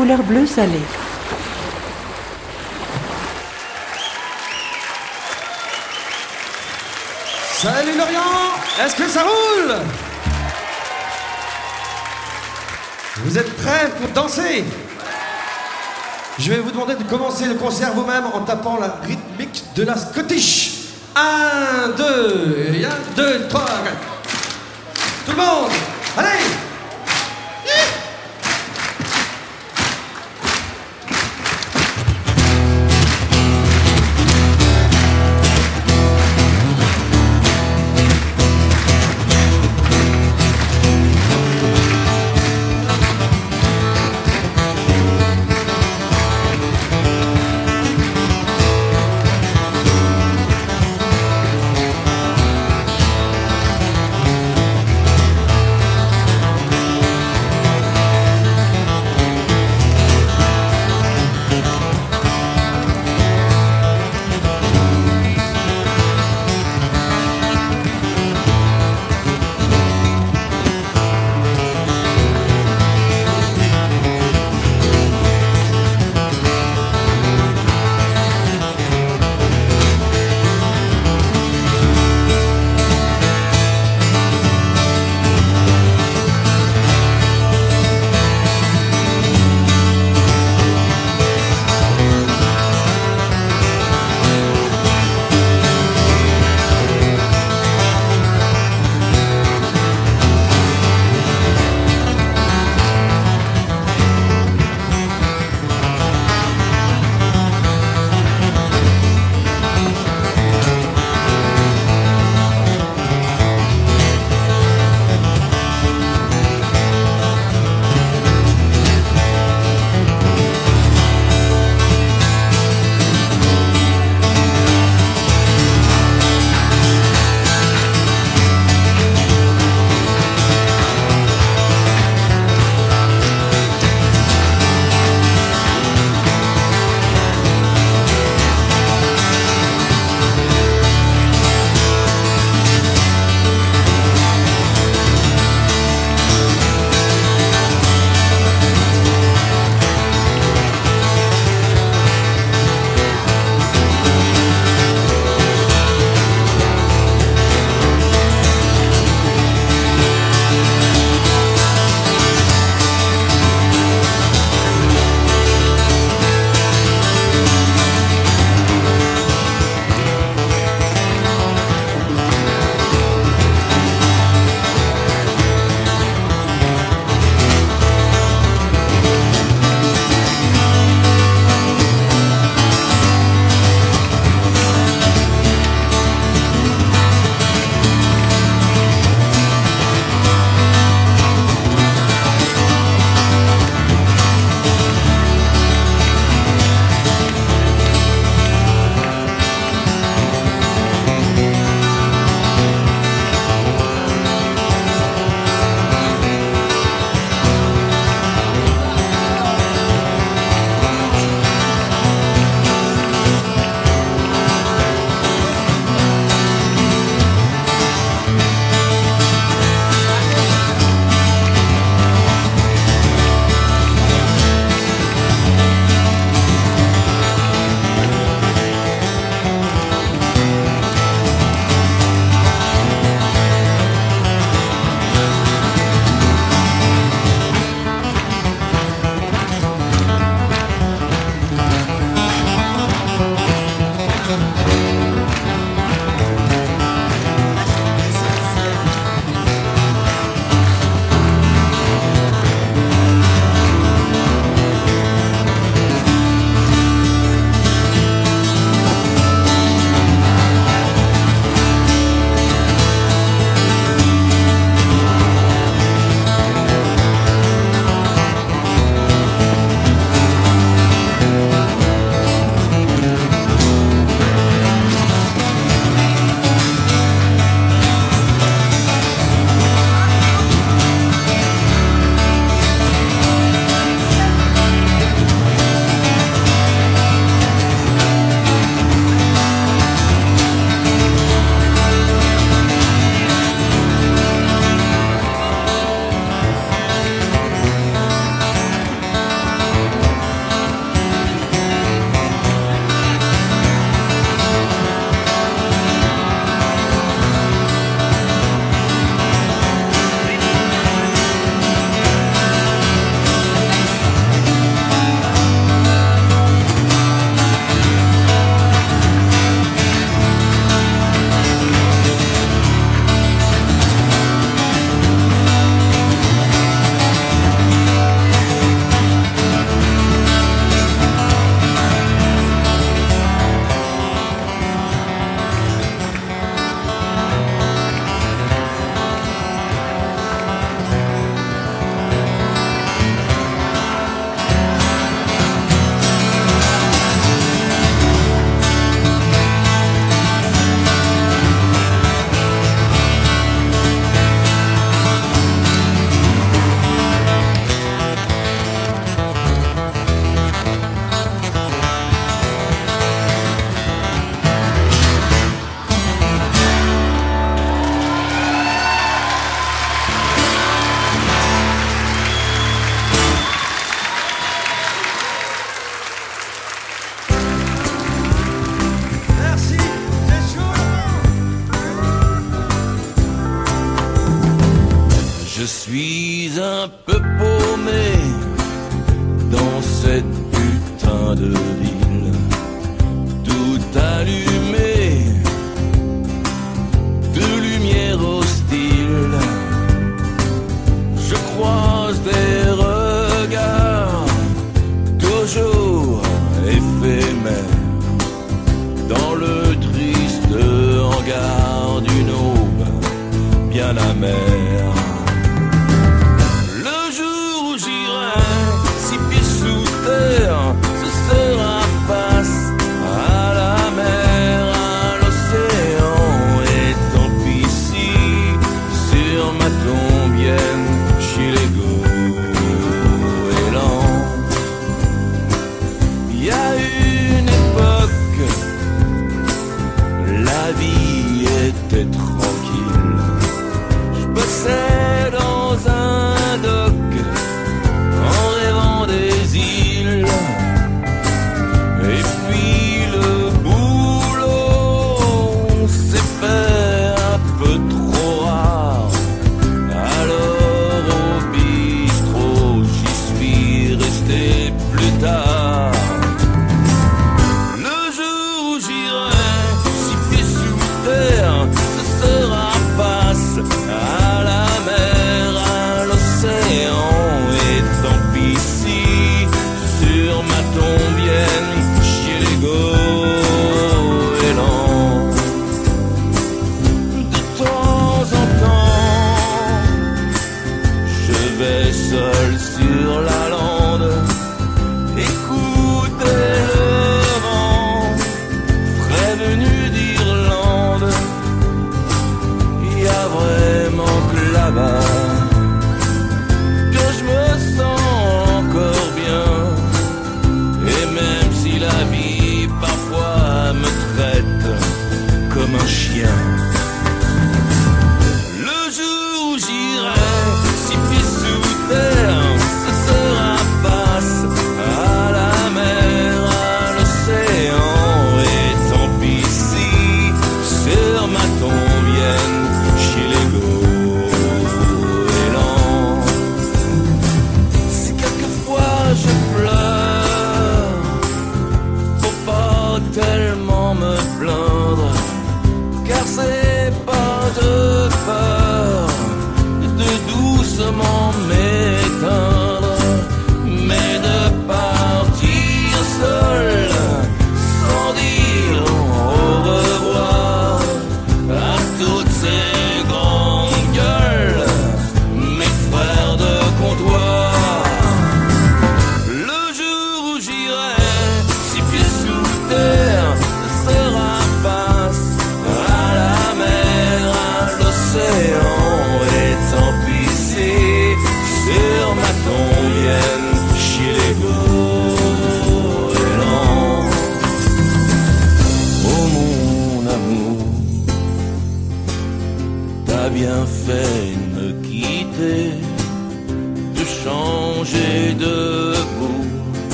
couleur bleu salé. Salut Lorient Est-ce que ça roule? Vous êtes prêts pour danser? Je vais vous demander de commencer le concert vous-même en tapant la rythmique de la Scottish. 1, 2, 1, 2, 3, 4. Tout le monde Allez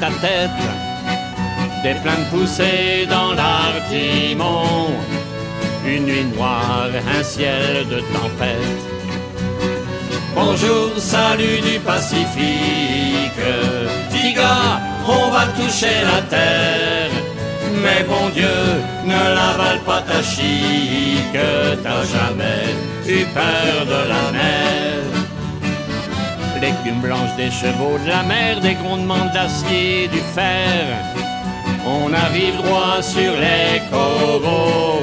ta tête. Des plaintes poussées dans l'artimon. Une nuit noire, un ciel de tempête. Bonjour, salut du Pacifique. Diga, on va toucher la terre. Mais bon Dieu, ne l'avale pas ta chic. T'as jamais eu peur de la mer. L'écume blanche des chevaux de la mer, des grondements d'acier, du fer. On arrive droit sur les coraux.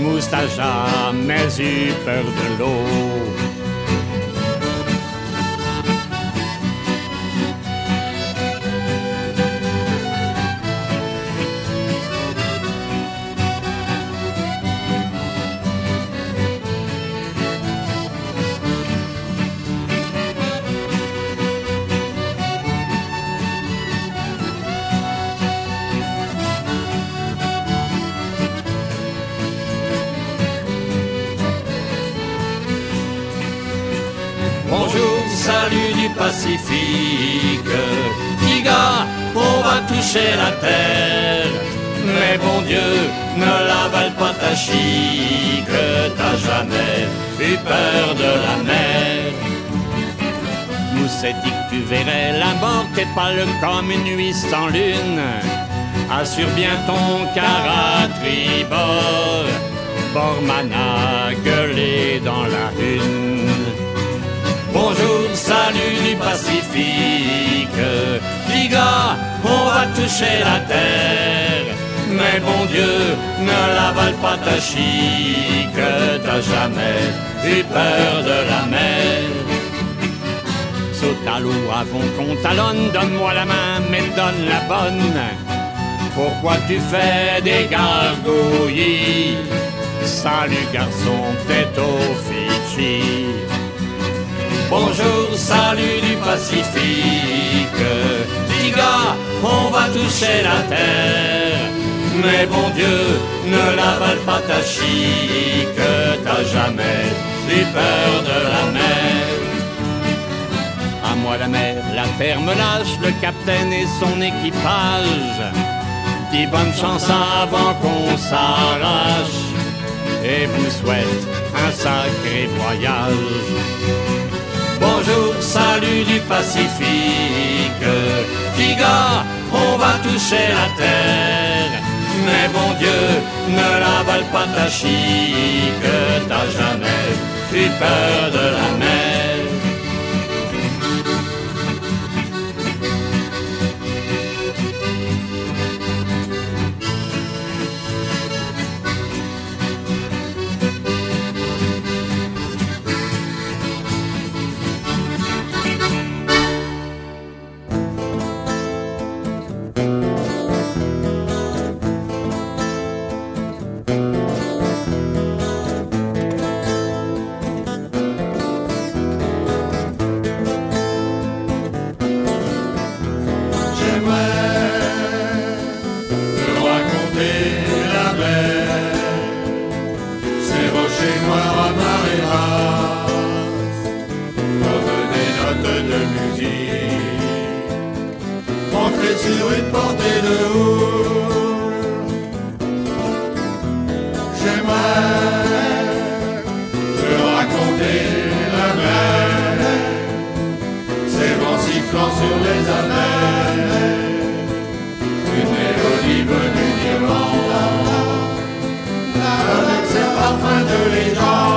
Mousse t'as jamais eu peur de l'eau. Du Pacifique. Diga, on va toucher la terre. Mais bon Dieu, ne l'avale pas ta chic. T'as jamais eu peur de la mer. Moussette dit que tu verrais la mort, t'es pas le comme une nuit sans lune. Assure bien ton car à tribord. Bormana gueulé dans la une. Bonjour, salut du Pacifique. Diga, on va toucher la terre. Mais bon Dieu, ne l'avale pas ta chic. T'as jamais eu peur de la mer. Saute à l'eau avant qu'on talonne, donne-moi la main, mais donne la bonne. Pourquoi tu fais des gargouillis? Salut garçon, tête au Fidji. Bonjour, salut du Pacifique. Diga, on va toucher la terre. Mais bon Dieu, ne l'avale pas ta chic. T'as jamais eu peur de la mer. À moi la mer, la terre me lâche, le capitaine et son équipage. Dis bonne chance avant qu'on s'arrache. Et vous souhaite un sacré voyage. Salut du Pacifique. Diga, on va toucher la terre. Mais bon Dieu, ne l'avale pas ta chic. T'as jamais eu peur de la mer. Sur une portée de houle. J'aimerais te raconter la mer, ses vents sifflant sur les amers, une mélodie venue d'Irlande, avec ses parfums de légende.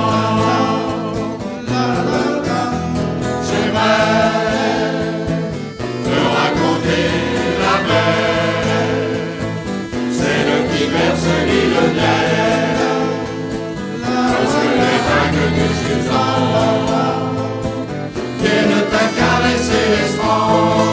Jésus en loi, vienne t'incarner, c'est l'espoir.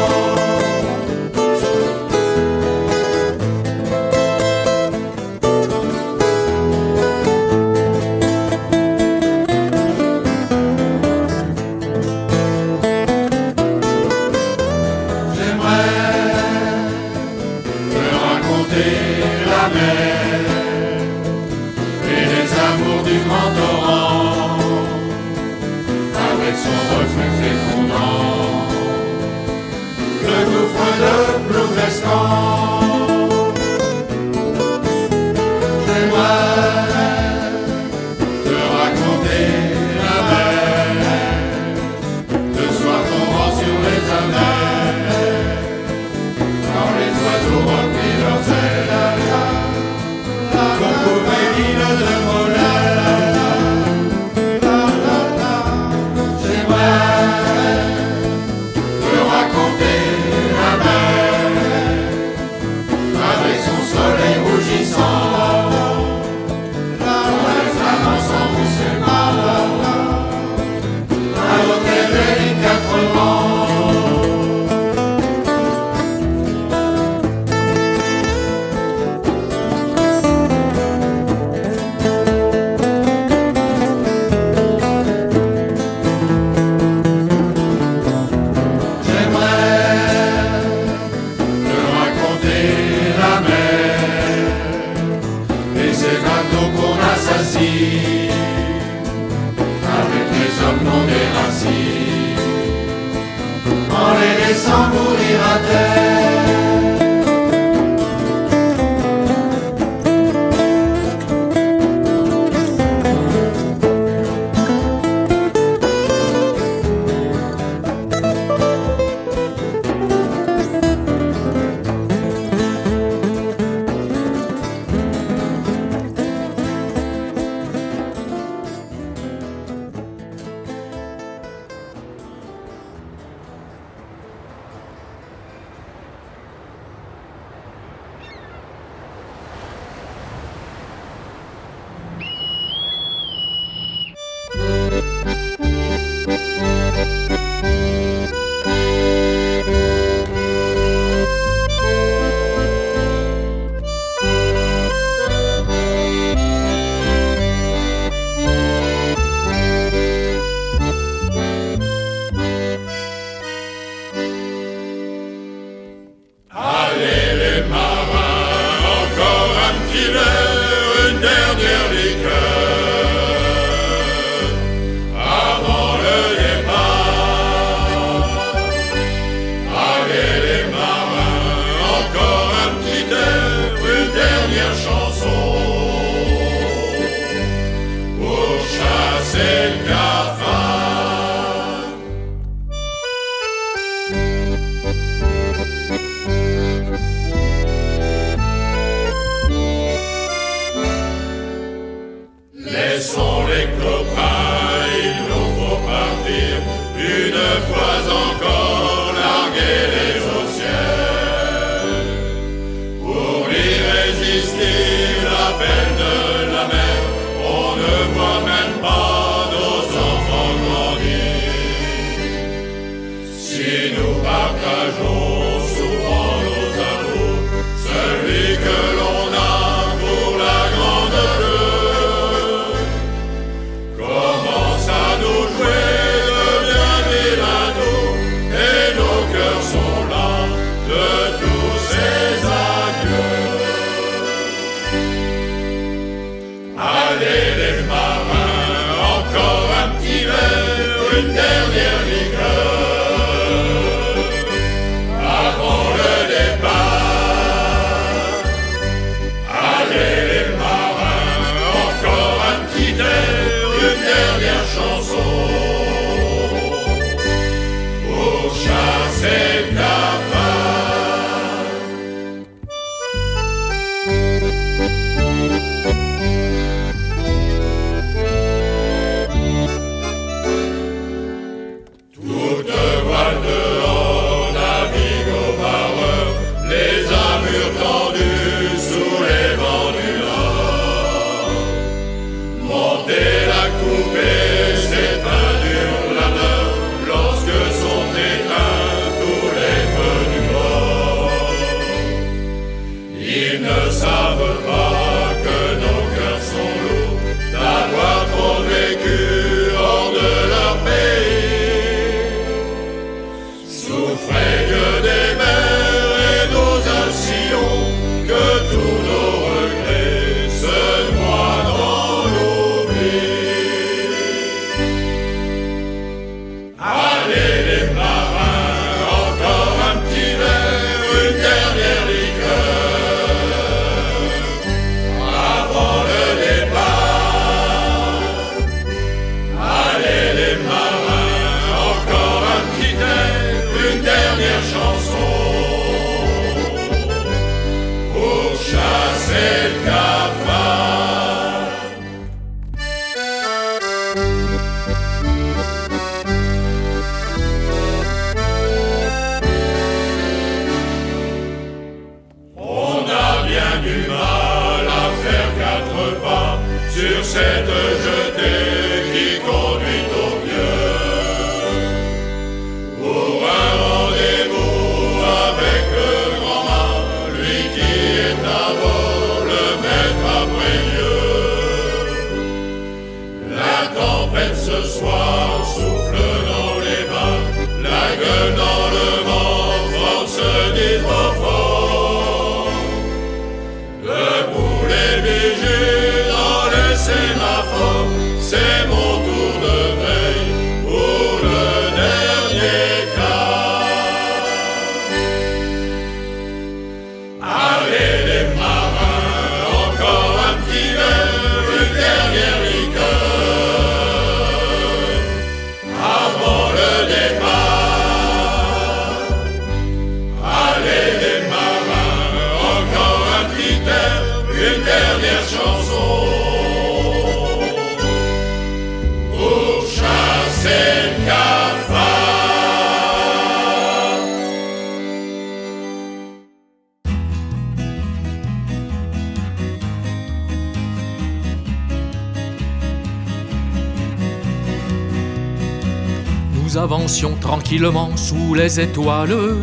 Sous les étoiles.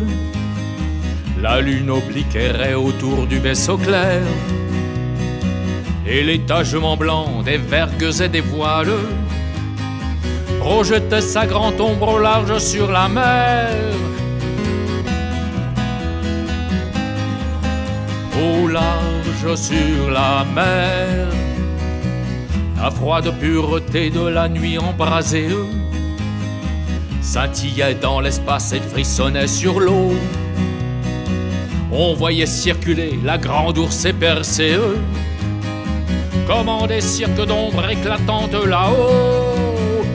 La lune oblique errait autour du vaisseau clair. Et l'étagement blanc des vergues et des voiles projetait sa grande ombre au large sur la mer. Au large sur la mer, la froide pureté de la nuit embrasée scintillait dans l'espace et frissonnait sur l'eau. On voyait circuler la grande ours épercée, comme en des cirques d'ombre éclatantes là-haut.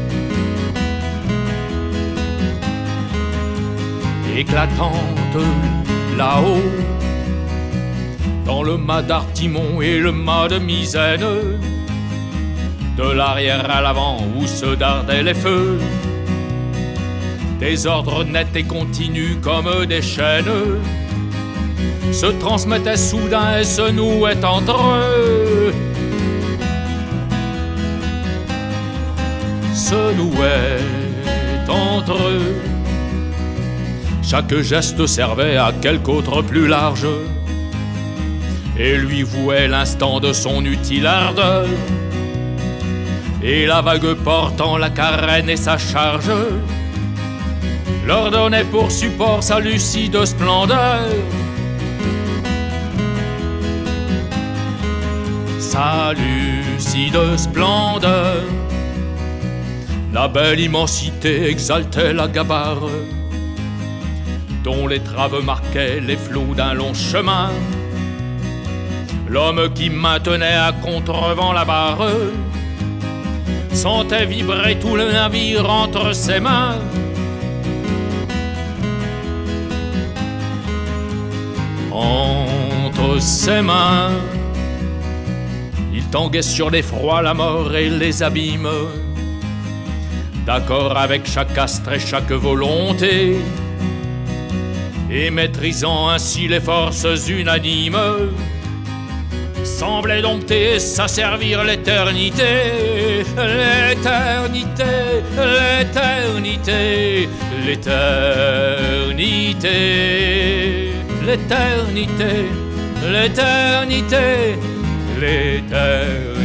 Éclatante là-haut, dans le mât d'Artimon et le mât de Misaine, de l'arrière à l'avant où se dardaient les feux des ordres nets et continus comme des chaînes se transmettaient soudain et se nouaient entre eux. Se nouaient entre eux. Chaque geste servait à quelque autre plus large et lui vouait l'instant de son utile ardeur. Et la vague portant la carène et sa charge leur donnait pour support sa lucide splendeur. Sa lucide splendeur, la belle immensité exaltait la gabarre, dont les traves marquaient les flots d'un long chemin. L'homme qui maintenait à contrevent la barre sentait vibrer tout le navire entre ses mains. Entre ses mains. Il tanguait sur l'effroi, la mort et les abîmes, d'accord avec chaque astre et chaque volonté, et maîtrisant ainsi les forces unanimes, semblait dompter et s'asservir l'éternité, l'éternité, l'éternité, l'éternité l'éternité, l'éternité, l'éternité.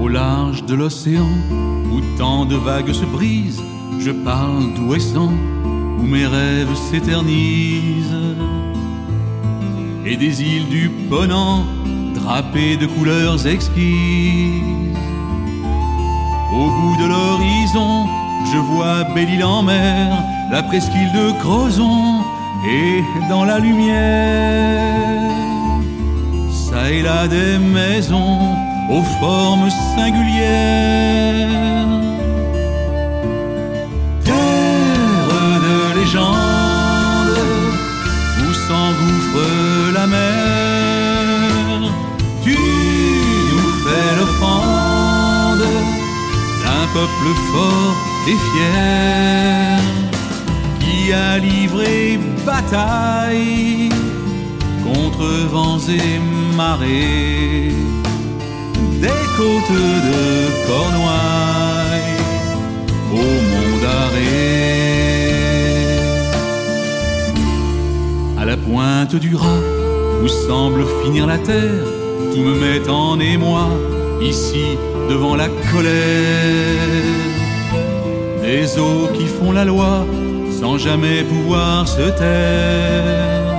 Au large de l'océan, où tant de vagues se brisent, je parle d'ouessant où mes rêves s'éternisent. Et des îles du Ponant, drapées de couleurs exquises. Au bout de l'horizon, je vois Belle-Île en mer, la presqu'île de Crozon, et dans la lumière, ça et là des maisons aux formes singulières. Tu nous fais l'offrande d'un peuple fort et fier qui a livré bataille contre vents et marées des côtes de Cornouailles au mont d'Arrée. à la pointe du rat, où semble finir la terre, tout me met en émoi, ici devant la colère. Des eaux qui font la loi, sans jamais pouvoir se taire.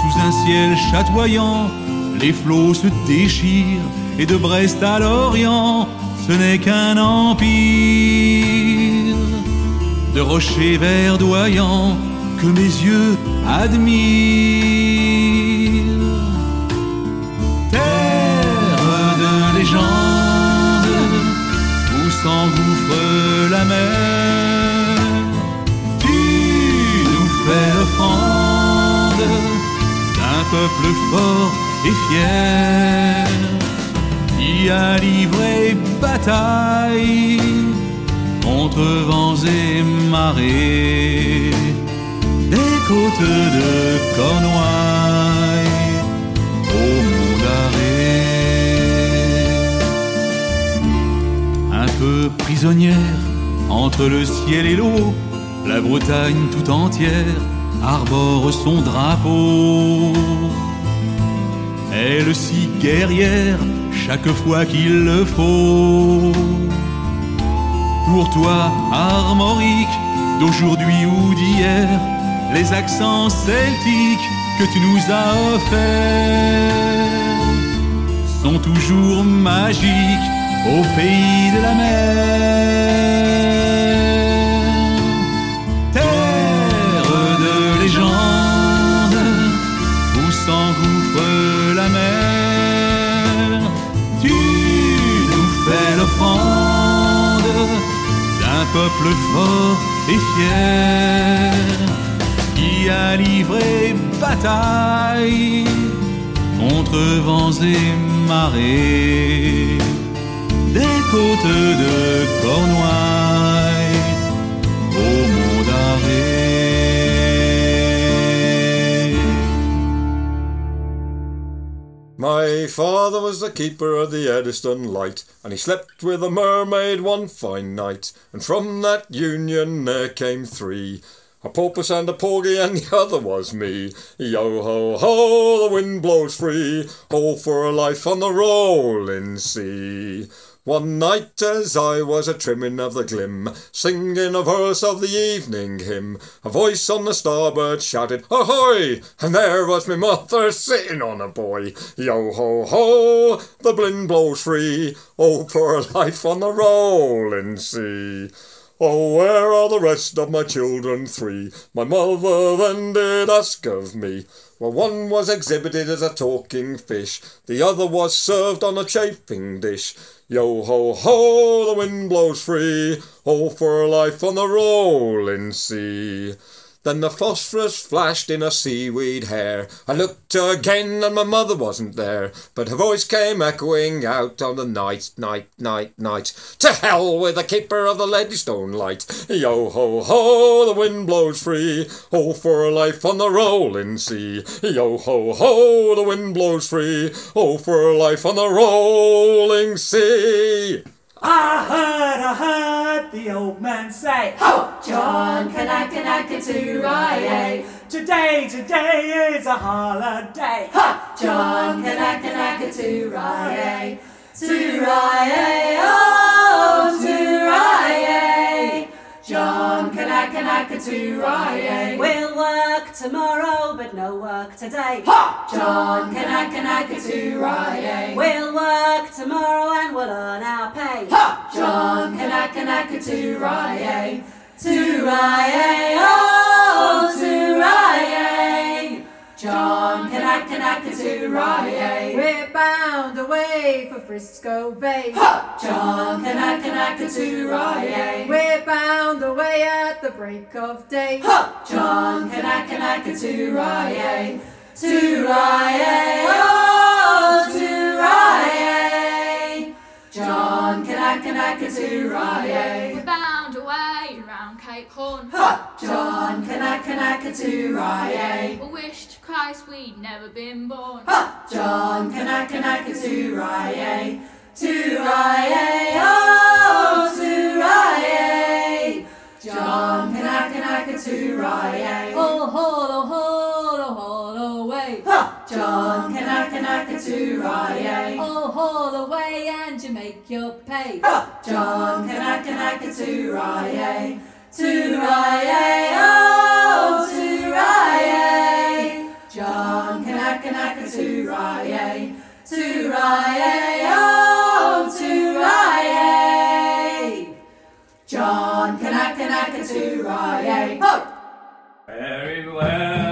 Sous un ciel chatoyant, les flots se déchirent, et de Brest à l'Orient, ce n'est qu'un empire de rochers verdoyants que mes yeux admirent. Peuple fort et fier. Qui a livré bataille contre vents et marées, des côtes de Cornouailles au mont d'Arrée. Un peu prisonnière entre le ciel et l'eau, la Bretagne tout entière arbore son drapeau. Elle si guerrière chaque fois qu'il le faut. Pour toi, armorique, d'aujourd'hui ou d'hier, les accents celtiques que tu nous as offerts sont toujours magiques au pays de la mer. La mer, tu nous fais l'offrande d'un peuple fort et fier qui a livré bataille contre vents et marées. Des côtes de Cornouailles My father was the keeper of the Eddystone Light, and he slept with a mermaid one fine night. And from that union there came three. A porpoise and a porgy, and the other was me. Yo ho ho, the wind blows free. All for a life on the rolling sea. One night as I was a trimming of the glim, singing a verse of the evening hymn, a voice on the starboard shouted, Ahoy! And there was my mother sitting on a buoy. Yo ho ho, the wind blows free. Oh, for a life on the rolling sea. Oh, where are the rest of my children three? My mother then did ask of me. Well, one was exhibited as a talking fish, the other was served on a chafing dish. Yo ho ho, the wind blows free, oh, for life on the rolling sea. Then the phosphorus flashed in her seaweed hair. I looked again and my mother wasn't there, but her voice came echoing out on the night, night, night, night. To hell with the keeper of the Leadystone Light. Yo ho ho, the wind blows free. Oh, for a life on the rolling sea. Yo ho ho, the wind blows free. Oh, for a life on the rolling sea. I heard, I heard the old man say, Ho! John Kanaka to Rye. Today, today is a holiday. Ha! John Kanaka to Rye. To Rye, oh, John Kanaka We'll work tomorrow, but no work today. Ha! John Kanaka We'll work tomorrow and we'll earn our pay. Ha! John Kanaka Turaye, oh, Turaye. John, Canuck, Canuck, to Rye, We're bound away for Frisco Bay. Ha! John, Canuck, Canuck, to Rye, We're bound away at the break of day. Ha! John, Canuck, Canuck, Rye, to Rye, oh, to Rye. John, Canuck, Canuck, to Rye, We're bound away round Cape Horn. Ha! John, Canuck, Canuck, to Rye, we wished Christ we'd never been born. Ha! John Kanaka Turaye. Turaye, oh, Turaye. John Kanaka Turaye. Oh, holo, holo, holo, way. Ha! John Kanaka Turaye. Oh, holo, way, and you make your pay. Ha! John Kanaka Turaye. Turaye, oh, Turaye. John Kanakanakas, hoorah, yay. Toorah, yay, oh, toorah, yay. John Kanakanakas, hoorah, yay. Ho! Very well.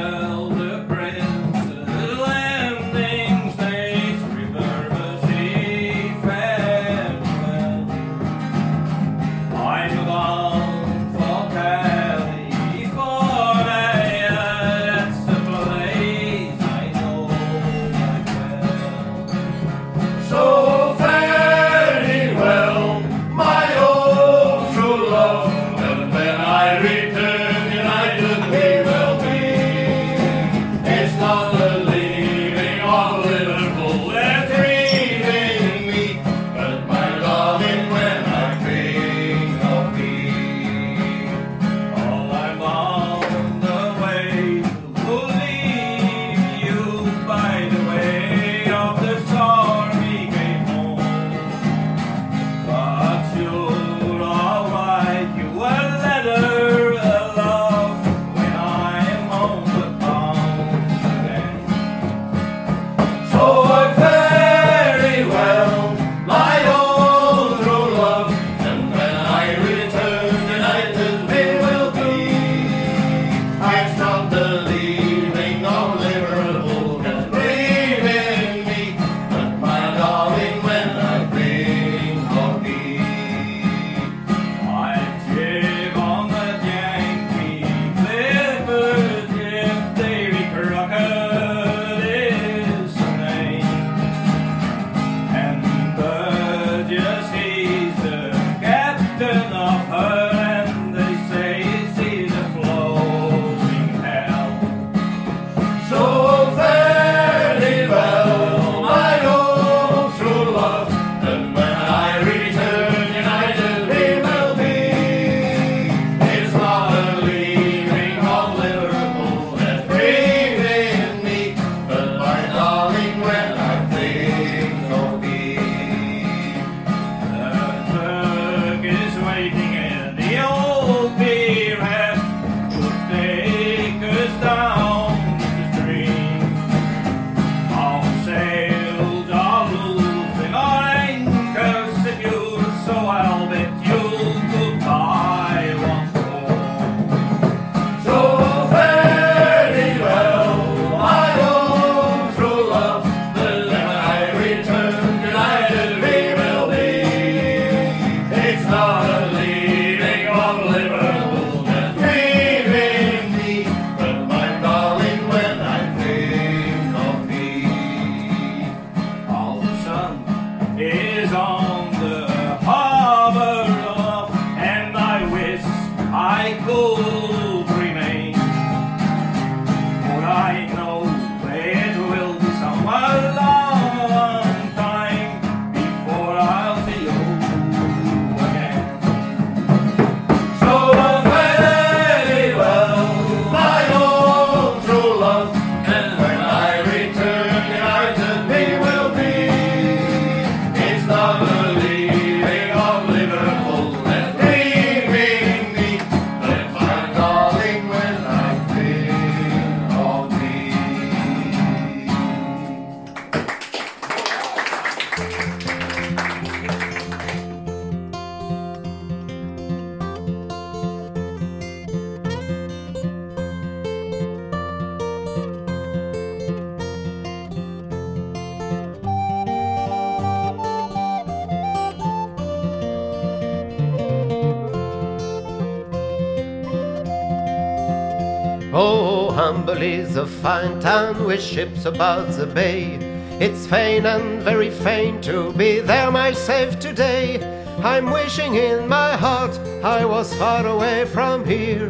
A fine town with ships about the bay. It's fain and very fain to be there myself today. I'm wishing in my heart I was far away from here,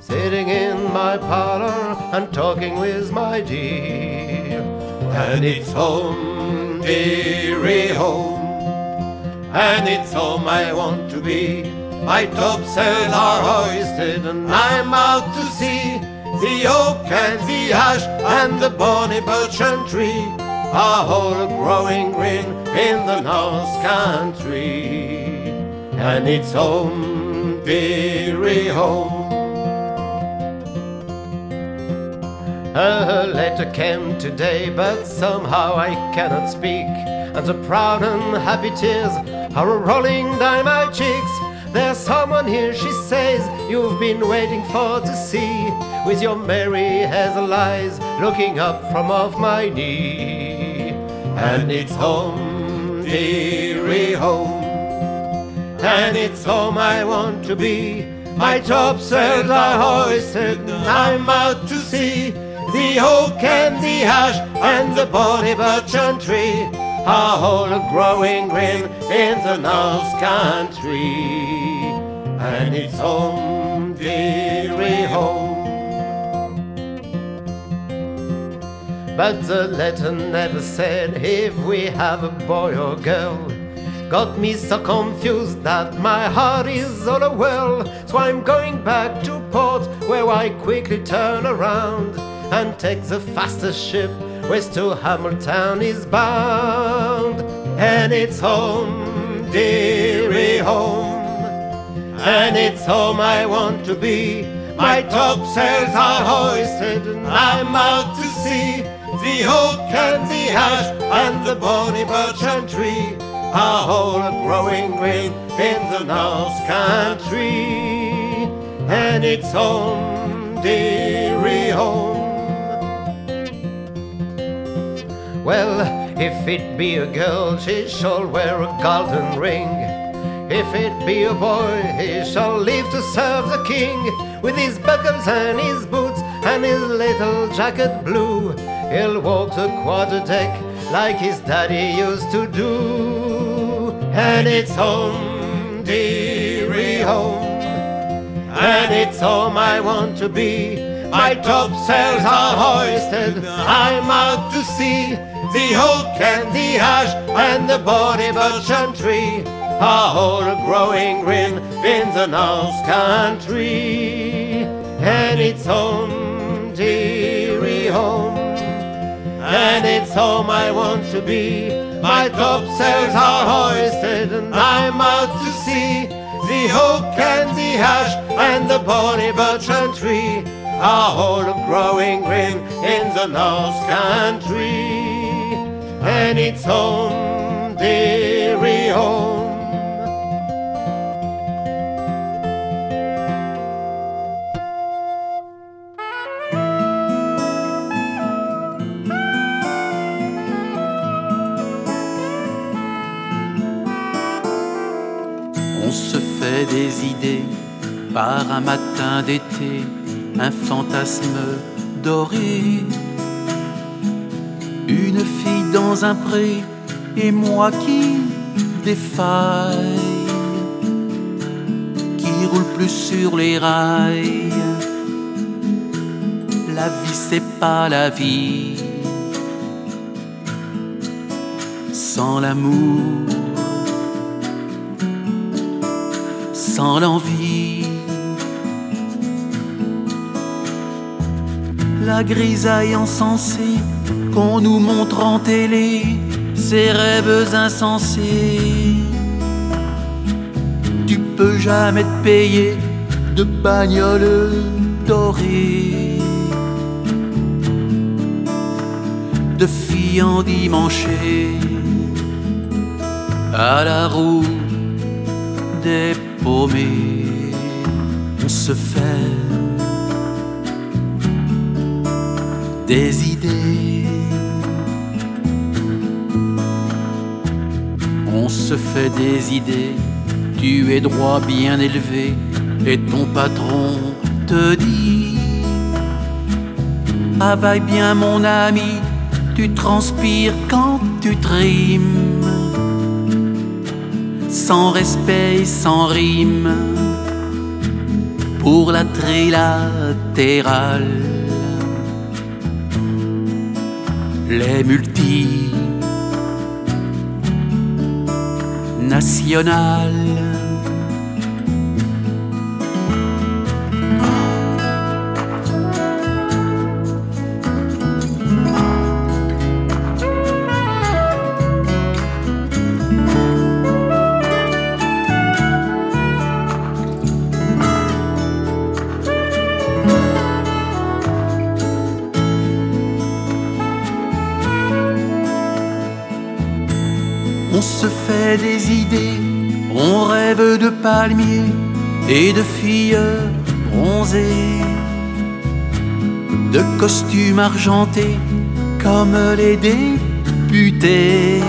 sitting in my parlor and talking with my dear. And it's home, dearie home, and it's home I want to be. My topsails are hoisted and I'm out. The oak and the ash and the bonny birchen tree are all growing green in the North Country. And it's home, dearie home. A letter came today, but somehow I cannot speak. And the proud and happy tears are rolling down my cheeks. There's someone here, she says, you've been waiting for to see, with your merry hazel eyes looking up from off my knee. And it's home, dearie home, and it's home I want to be. My topsails are hoisted, and I'm out to sea. The oak and the ash and the bonny birchen tree are all growing green in the North Country. And it's home, dearie home. But the letter never said if we have a boy or girl. Got me so confused that my heart is all a whirl. So I'm going back to port where I quickly turn around and take the fastest ship west to Hamilton is bound. And it's home, dearie home. And it's home I want to be. My topsails are hoisted and I'm out to sea. The oak and the ash and the bonny and tree are all growing green in the North Country. And it's home, dearie home. Well, if it be a girl, she shall wear a golden ring. If it be a boy, he shall live to serve the king. With his buckles and his boots and his little jacket blue, he'll walk the quarter deck like his daddy used to do. And it's home, dearie home, and it's home I want to be. My topsails are hoisted, I'm out to sea. The oak and the ash and the bonny birchen tree are growing green in the North Country. And it's home, dearie home, and it's home I want to be. My topsails are hoisted and I'm out to sea. The oak and the ash and the bonny birchen tree are all growing green in the North Country. And it's home, dearie home. Des idées par un matin d'été, un fantasme doré. Une fille dans un pré et moi qui défaille, qui roule plus sur les rails. La vie c'est pas la vie sans l'amour, sans l'envie. La grisaille encensée qu'on nous montre en télé, ces rêves insensés. Tu peux jamais te payer de bagnole dorée, de filles endimanchées à la roue des On se fait des idées. On se fait des idées, tu es droit bien élevé, et ton patron te dit travaille bien mon ami, tu transpires quand tu trimes. Sans respect sans rime, pour la trilatérale. Les multi des idées, on rêve de palmiers et de filles bronzées, de costumes argentés comme les députés.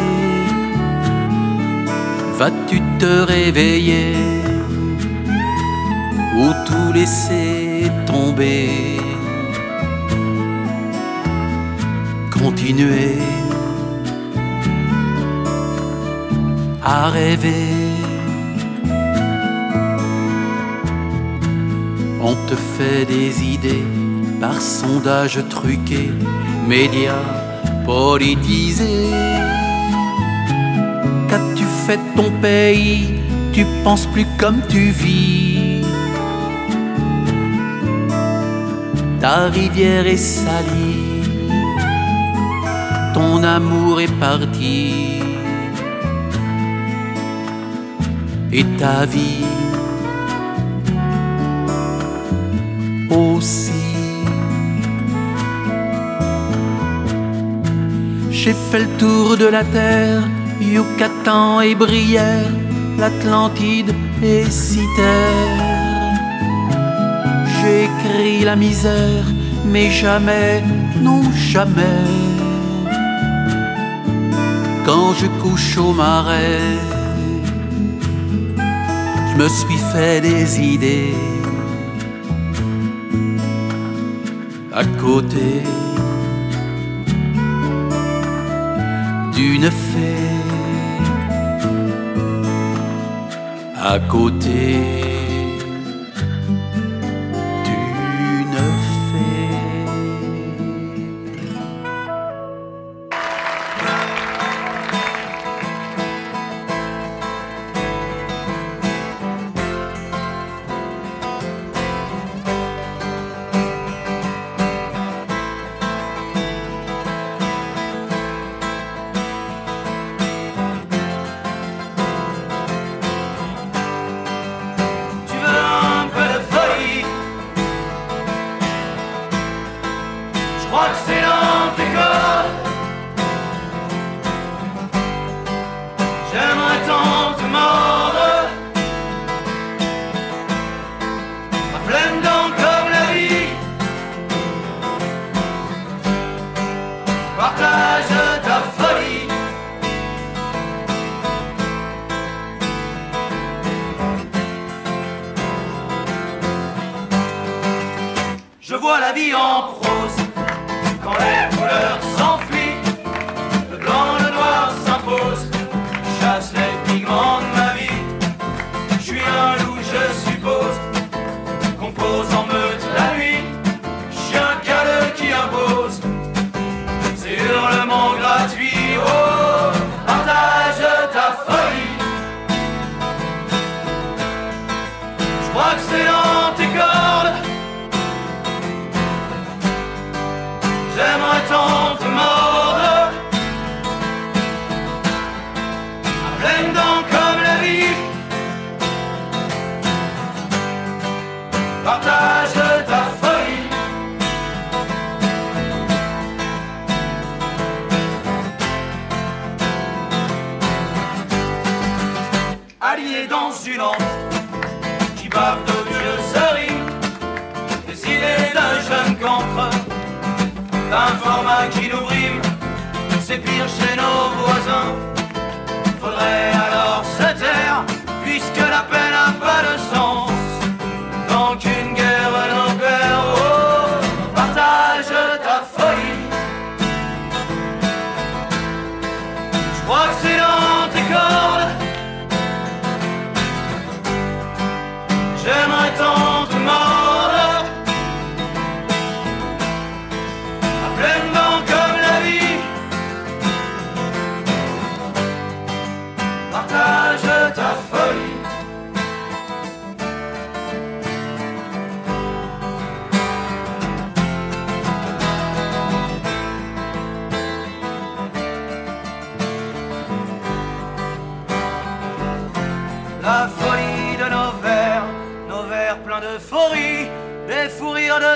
Vas-tu te réveiller ou tout laisser tomber? Continuer rêver. On te fait des idées par sondage truqué, médias politisés. Qu'as-tu fait ton pays? Tu penses plus comme tu vis. Ta rivière est salie, ton amour est parti. Et ta vie aussi. J'ai fait le tour de la terre, Yucatan et Brière, l'Atlantide et Citerre. J'ai écrit la misère, mais jamais, non jamais. Quand je couche au marais, me suis fait des idées. À côté d'une fée, à côté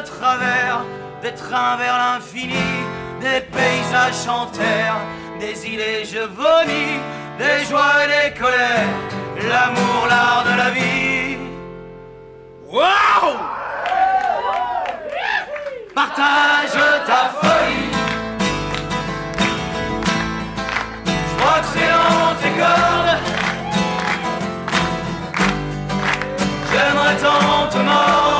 travers, des trains vers l'infini, des paysages sans terre, des îles je vomis, des joies et des colères, l'amour, l'art de la vie. Waouh Partage ta folie. Je crois que c'est dans tes cordes. J'aimerais tant te mordre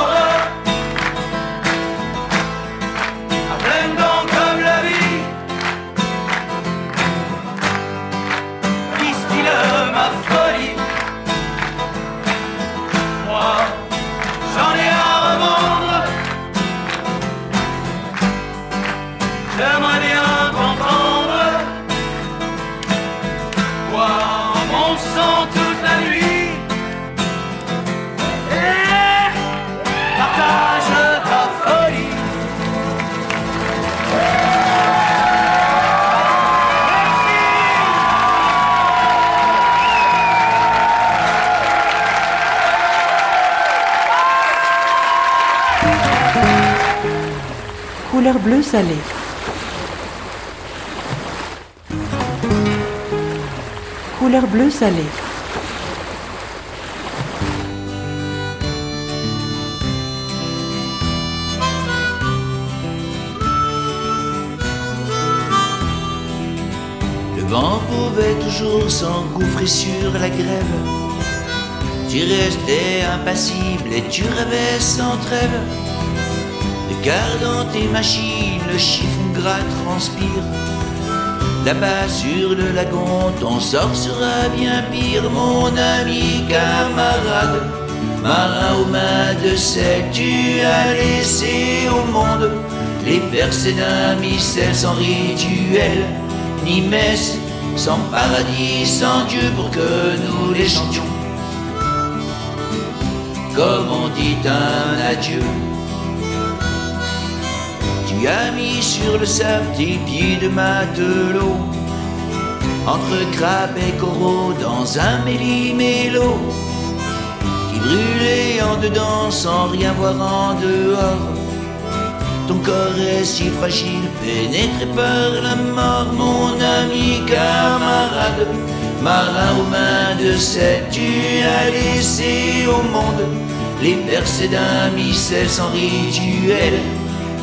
Bleu salé. Couleur bleu salé. Le vent pouvait toujours s'engouffrer sur la grève. Tu restais impassible et tu rêvais sans trêve. Regardant tes machines, le chiffon gras transpire. Là-bas sur le lagon, ton sort sera bien pire, mon ami camarade. Marin aux mains de sel, tu as laissé au monde les percées d'un missel sans rituel, ni messe, sans paradis, sans Dieu pour que nous les chantions. Comme on dit un adieu. Tu as mis sur le sable tes pieds de matelot, entre crabes et coraux dans un méli-mélo qui brûlait en dedans sans rien voir en dehors. Ton corps est si fragile, pénétré par la mort, mon ami camarade. Marin aux mains de sel, tu as laissé au monde les percées d'un missel sans rituel,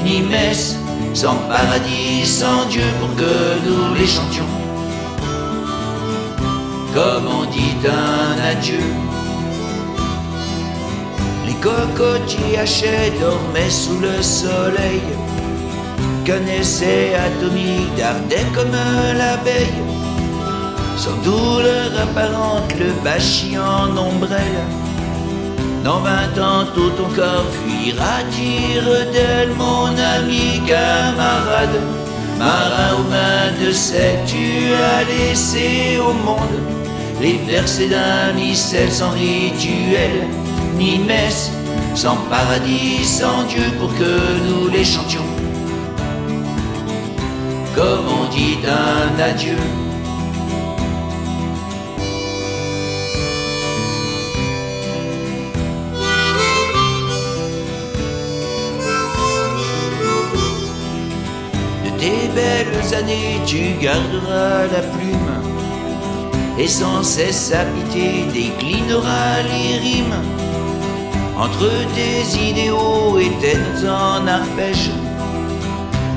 ni messe, sans paradis, sans Dieu pour que nous les chantions. Comme on dit un adieu. Les cocotiers hachés dormaient sous le soleil, qu'un essai atomique dardait comme l'abeille. Sans douleur apparente, le bâchis en ombrelle. Dans vingt ans, tout ton corps fuira, tire d'elle, mon ami camarade. Marin aux mains de tu as laissé au monde les versets d'un missel sans rituel, ni messe, sans paradis, sans Dieu pour que nous les chantions. Comme on dit un adieu. Belles années, tu garderas la plume. Et sans cesse à pitié déclinera les rimes. Entre tes idéaux et tes en arpège,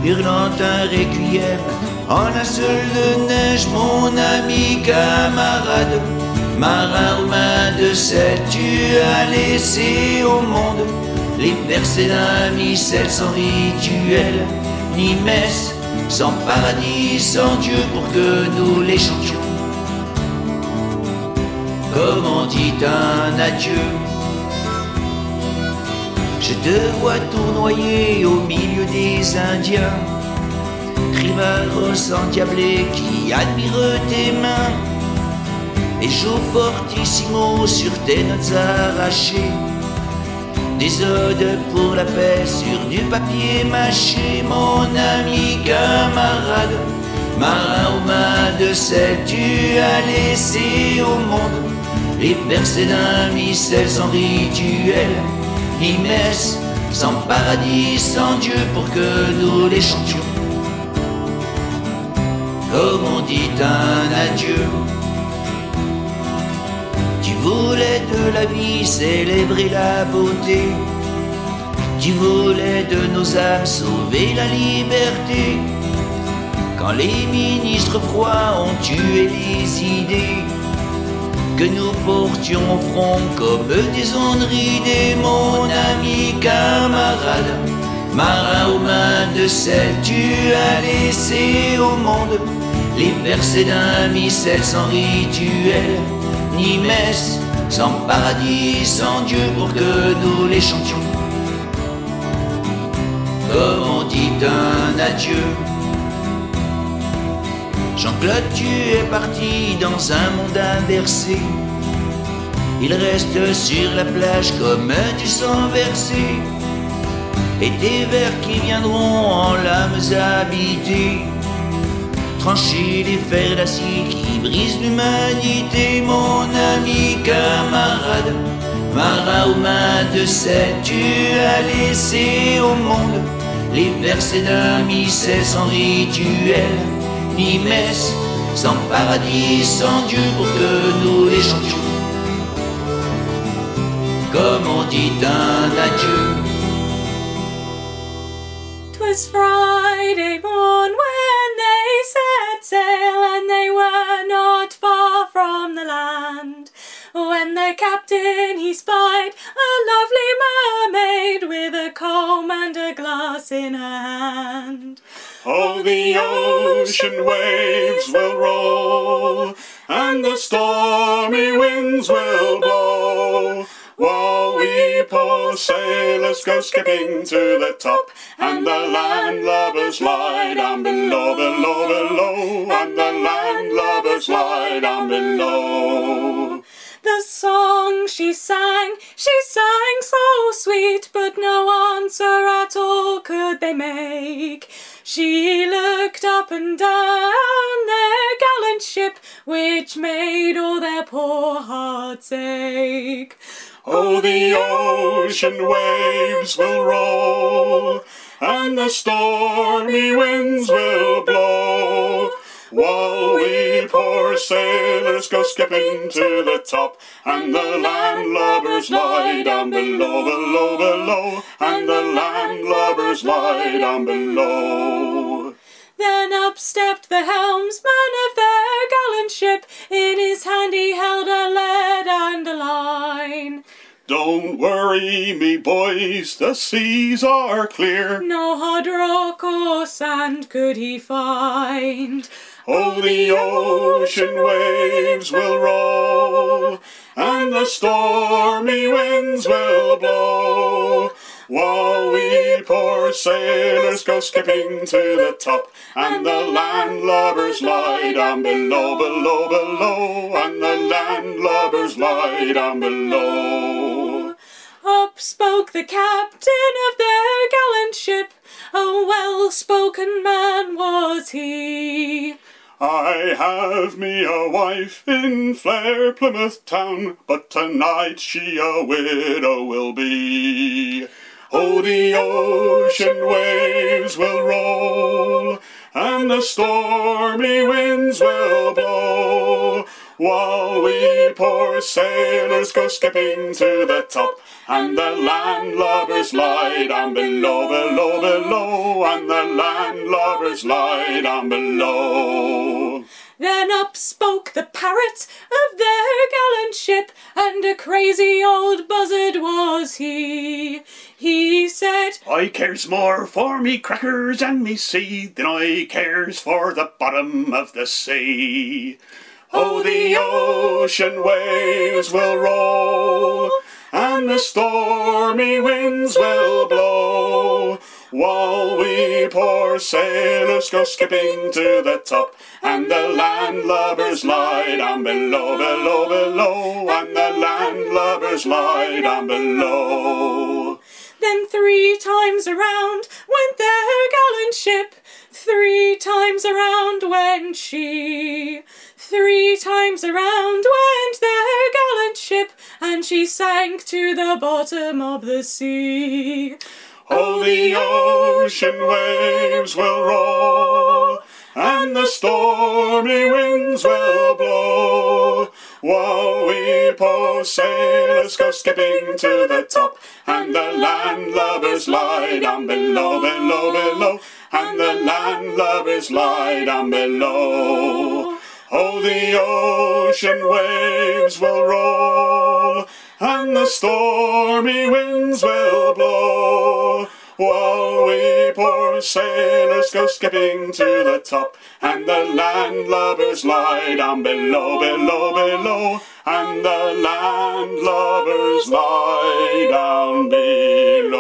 hurlant un requiem en un seul de neige, mon ami camarade, marin aux mains de sel, tu as laissé au monde les versets d'un missel sans rituel, ni messe, sans paradis, sans Dieu pour que nous les chantions comme on dit un adieu? Je te vois tournoyer au milieu des Indiens. Rivaros endiablé qui admire tes mains. Et joue fortissimo sur tes notes arrachées. Des odes pour la paix sur du papier mâché, mon ami camarade. Marin ou main de sel, tu as laissé au monde les versets d'un missel sans rituel, ni messe, sans paradis, sans Dieu pour que nous les chantions. Comme on dit un adieu. Voulais de la vie célébrer la beauté. Tu voulais de nos âmes sauver la liberté. Quand les ministres froids ont tué les idées, que nous portions front comme des ondes ridées, mon ami camarade. Marin aux mains de sel, tu as laissé au monde les versets d'un missel sans rituel, ni sans paradis, sans Dieu pour que nous les chantions. Comme on dit un adieu? Jean-Claude, tu es parti dans un monde inversé. Il reste sur la plage comme du sang versé. Et des vers qui viendront en lames habitées. Trancher les fers d'acier qui brisent l'humanité, mon ami camarade. Marin aux mains de sel, tu as laissé au monde les versets d'un missel sans rituel ni messe, sans paradis, sans Dieu pour que nous les chantions. Comme on dit un adieu. 'Twas Friday morn set sail, and they were not far from the land. When the captain he spied a lovely mermaid with a comb and a glass in her hand. Oh, the ocean waves will roll, and the stormy winds will blow. While we poor sailors go skipping to the top, and the landlubbers lie down below, below, below, and the landlubbers lie down below. The song she sang, she sang so sweet, but no answer at all could they make. She looked up and down their gallant ship, which made all their poor hearts ache. Oh, the ocean waves will roll, and the stormy winds will blow. While we poor sailors go skipping to the top, and the landlubbers lie down below, below, below, and the landlubbers lie down below. Then up stepped the helmsman of their gallant ship. In his hand he held a lead and a line. Don't worry, me boys, the seas are clear. No hard rock or sand could he find. Oh, the ocean waves will roll, and the stormy winds will blow. While we poor sailors go skipping to the top, and the landlubbers lie down below, below, below, and the landlubbers lie down below. Up spoke the captain of their gallant ship, a well spoken man was he. I have me a wife in fair Plymouth town, but tonight she a widow will be. Oh, the ocean waves will roll, and the stormy winds will blow, while we poor sailors go skipping to the top, and the landlubbers lie down below, below, below, and the landlubbers lie down below. Then up spoke the parrot of their gallant ship, and a crazy old buzzard was he. He said, I cares more for me crackers and me seed than I cares for the bottom of the sea. Oh, the ocean waves will roll, and the stormy winds will blow. While we poor sailors go skipping to the top, and the landlubbers lie down below, below, below, and the landlubbers lie down below. Then three times around went their gallant ship, three times around went she. Three times around went their gallant ship, and she sank to the bottom of the sea. Oh, the ocean waves will roar, and the stormy winds will blow. While we poor sailors go skipping to the top, and the landlubbers lie down below, below, below, and the landlubbers lie down below. Oh, the ocean waves will roll, and the stormy winds will blow. While we poor sailors go skipping to the top, and the landlubbers lie down below, below, below, and the landlubbers lie down below.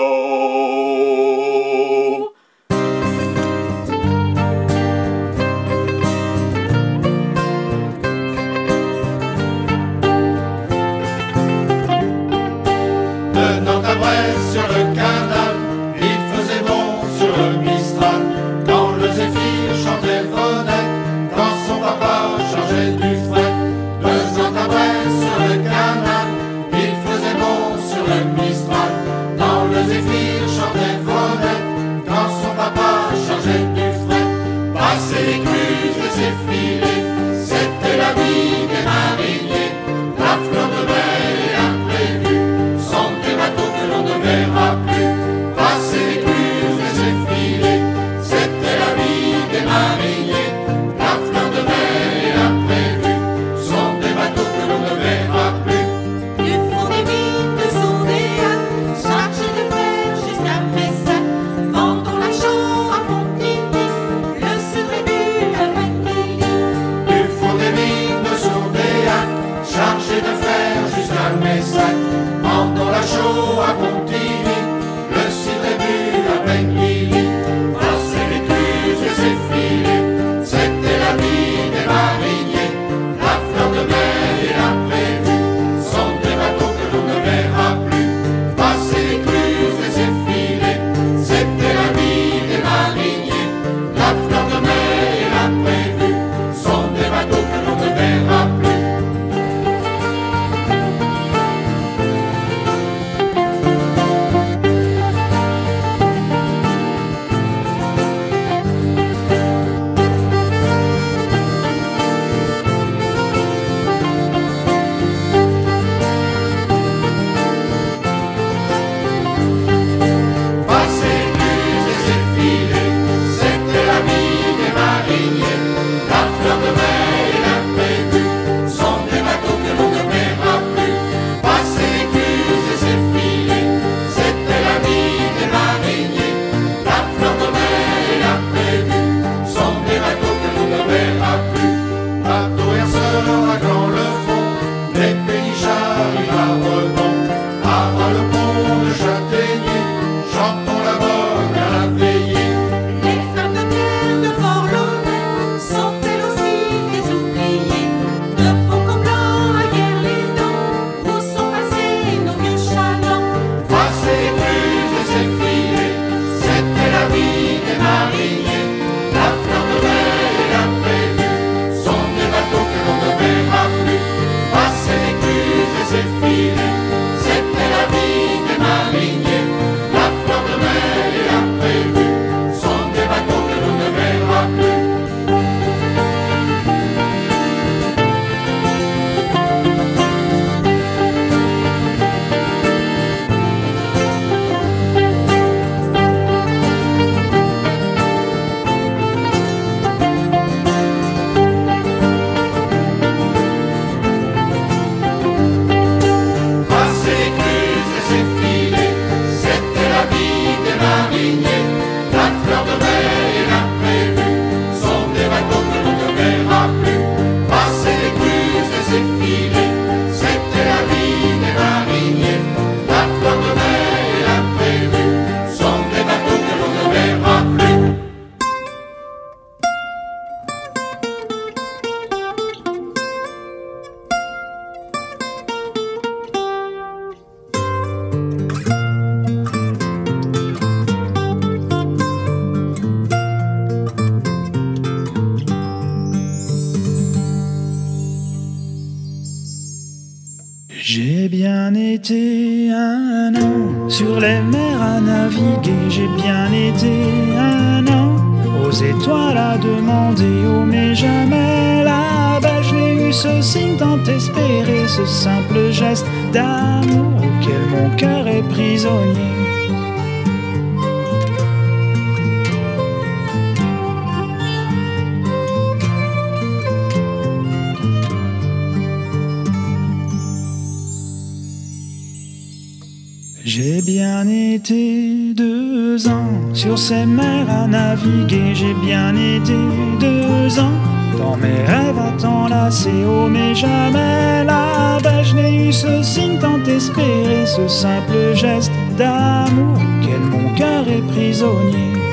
J'ai bien été deux ans. Dans mes rêves à t'enlacer, oh mais jamais là-bas je n'ai eu ce signe tant espéré, ce simple geste d'amour. Auquel mon cœur est prisonnier.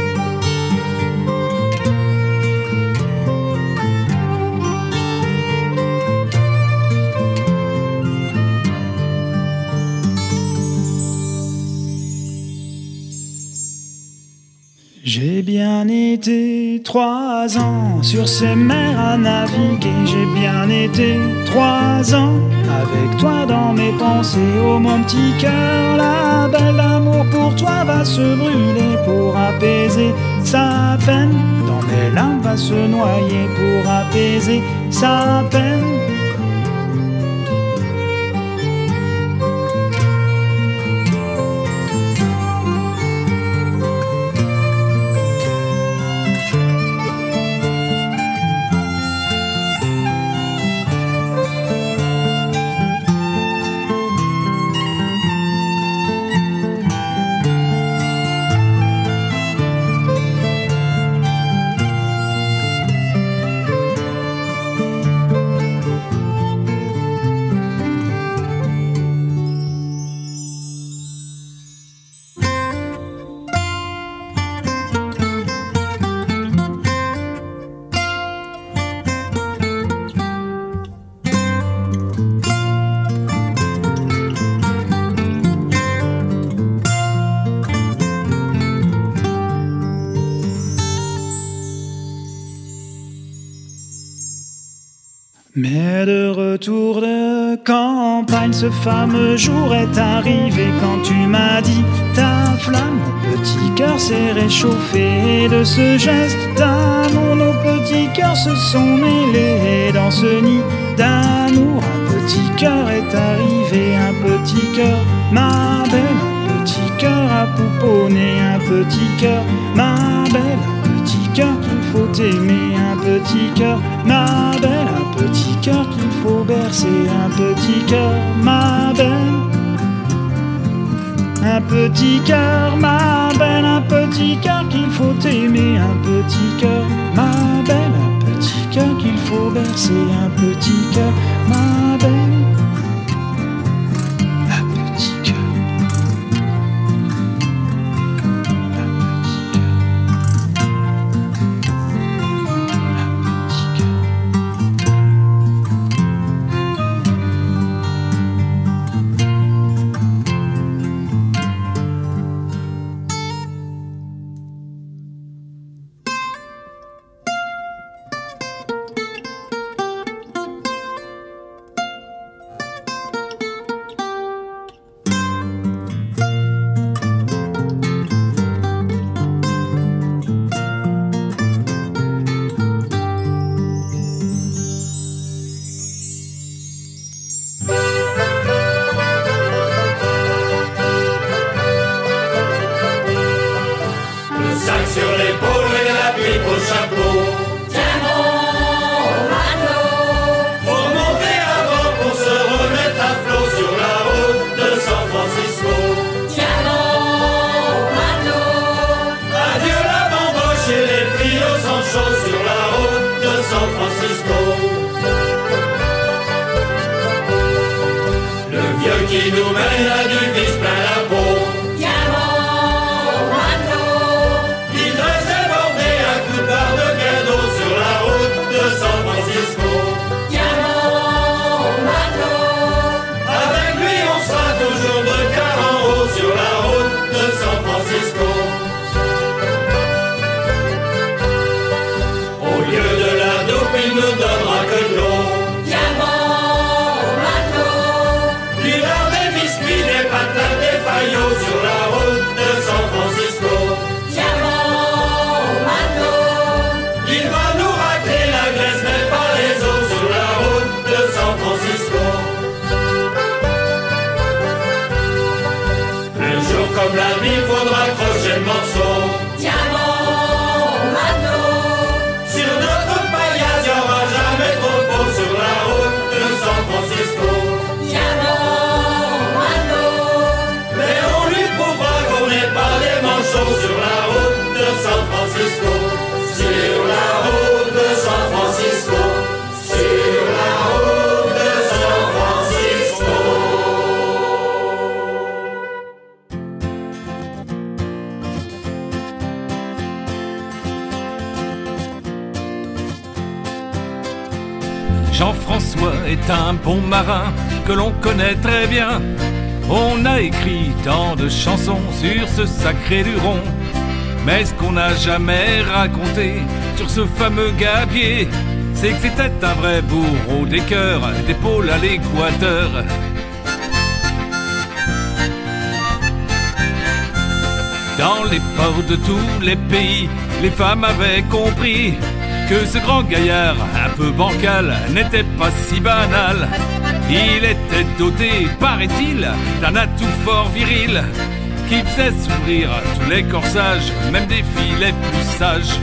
Trois ans sur ces mers à naviguer. J'ai bien été trois ans avec toi dans mes pensées. Oh mon petit cœur, la belle amour pour toi va se brûler pour apaiser sa peine. Dans mes larmes va se noyer pour apaiser sa peine. Ce fameux jour est arrivé quand tu m'as dit ta flamme, mon petit cœur s'est réchauffé. De ce geste d'amour, nos petits cœurs se sont mêlés. Dans ce nid d'amour. Un petit cœur est arrivé, un petit cœur, ma belle, un petit cœur à pouponner, un petit cœur, ma belle, un petit cœur qu'il faut aimer, un petit cœur, ma belle, un petit cœur qu'il faut bercer, un petit cœur, ma belle. Un petit cœur, ma belle, un petit cœur qu'il faut aimer, un petit cœur, ma belle, un petit cœur qu'il faut bercer, un petit cœur, ma belle. Est un bon marin que l'on connaît très bien. On a écrit tant de chansons sur ce sacré Luron. Mais ce qu'on n'a jamais raconté sur ce fameux gabier, c'est que c'était un vrai bourreau des cœurs, d'épaule à l'équateur. Dans les ports de tous les pays, les femmes avaient compris que ce grand gaillard, un peu bancal, n'était pas si banal. Il était doté, paraît-il, d'un atout fort viril qui faisait s'ouvrir tous les corsages, même des filles les plus sages.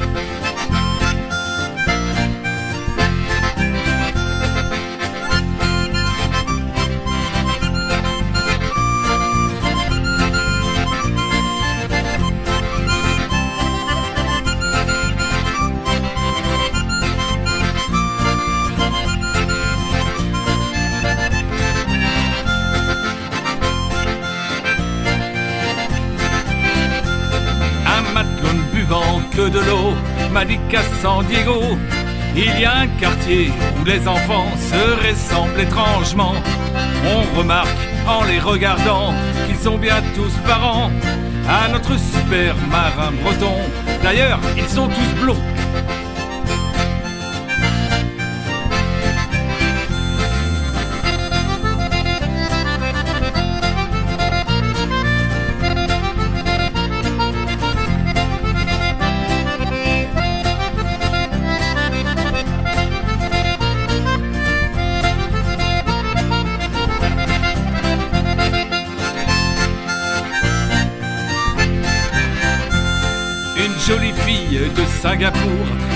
Qu'à San Diego, il y a un quartier où les enfants se ressemblent étrangement. On remarque en les regardant qu'ils sont bien tous parents à notre super marin breton. D'ailleurs, ils sont tous blonds.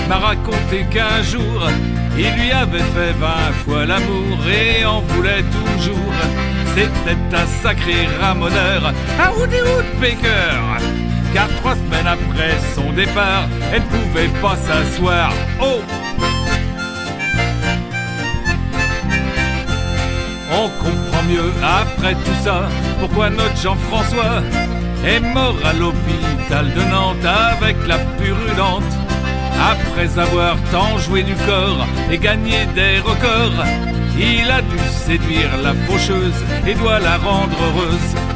M'a raconté qu'un jour, il lui avait fait vingt fois l'amour et en voulait toujours. C'était un sacré ramoneur, un Woody Woodpecker. Car trois semaines après son départ, elle ne pouvait pas s'asseoir. Oh! On comprend mieux après tout ça pourquoi notre Jean-François est mort à l'hôpital de Nantes avec la purulente. Après avoir tant joué du corps et gagné des records, il a dû séduire la faucheuse et doit la rendre heureuse.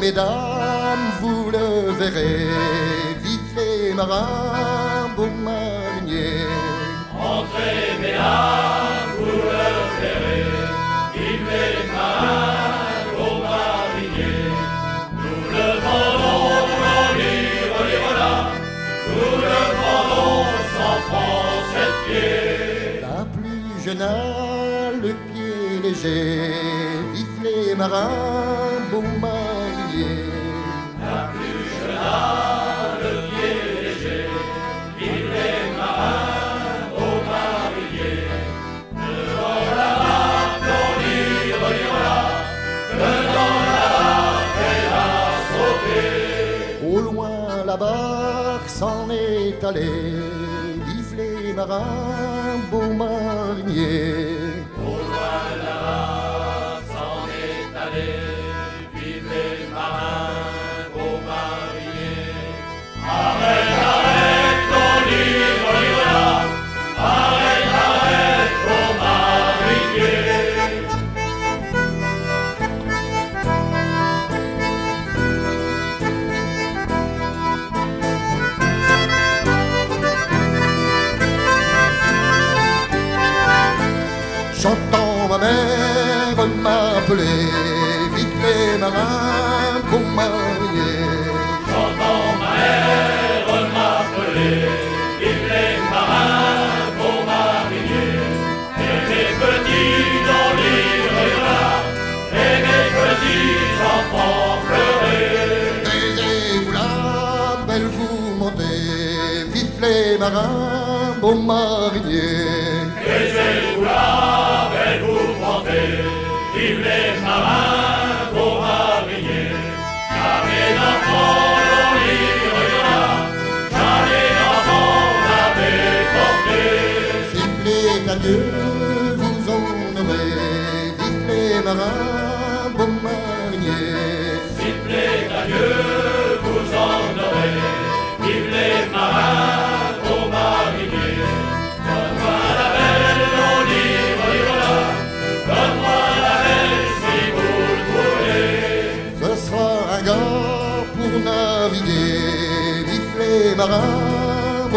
mesdames, vous le verrez, vite les marins, bon mariniers. Entrez, mesdames, vous le verrez, vive les marins, bon mariniers. Nous le vendons, on lit, voilà, nous le vendons, sans francs, 7 pieds. La plus jeune a le pied léger, vive les marins, bon mariniers. la barque s'en est allée, vive les marins, beaux mariniers. o marinier. Taisez-vous là, belle vous montez, vive les marins, beaux mariniers. Jamais d'enfant, l'on lira, jamais d'enfant, n'avez porté. Sifflez à Dieu, vous honorez, dites les marins, vite les marins,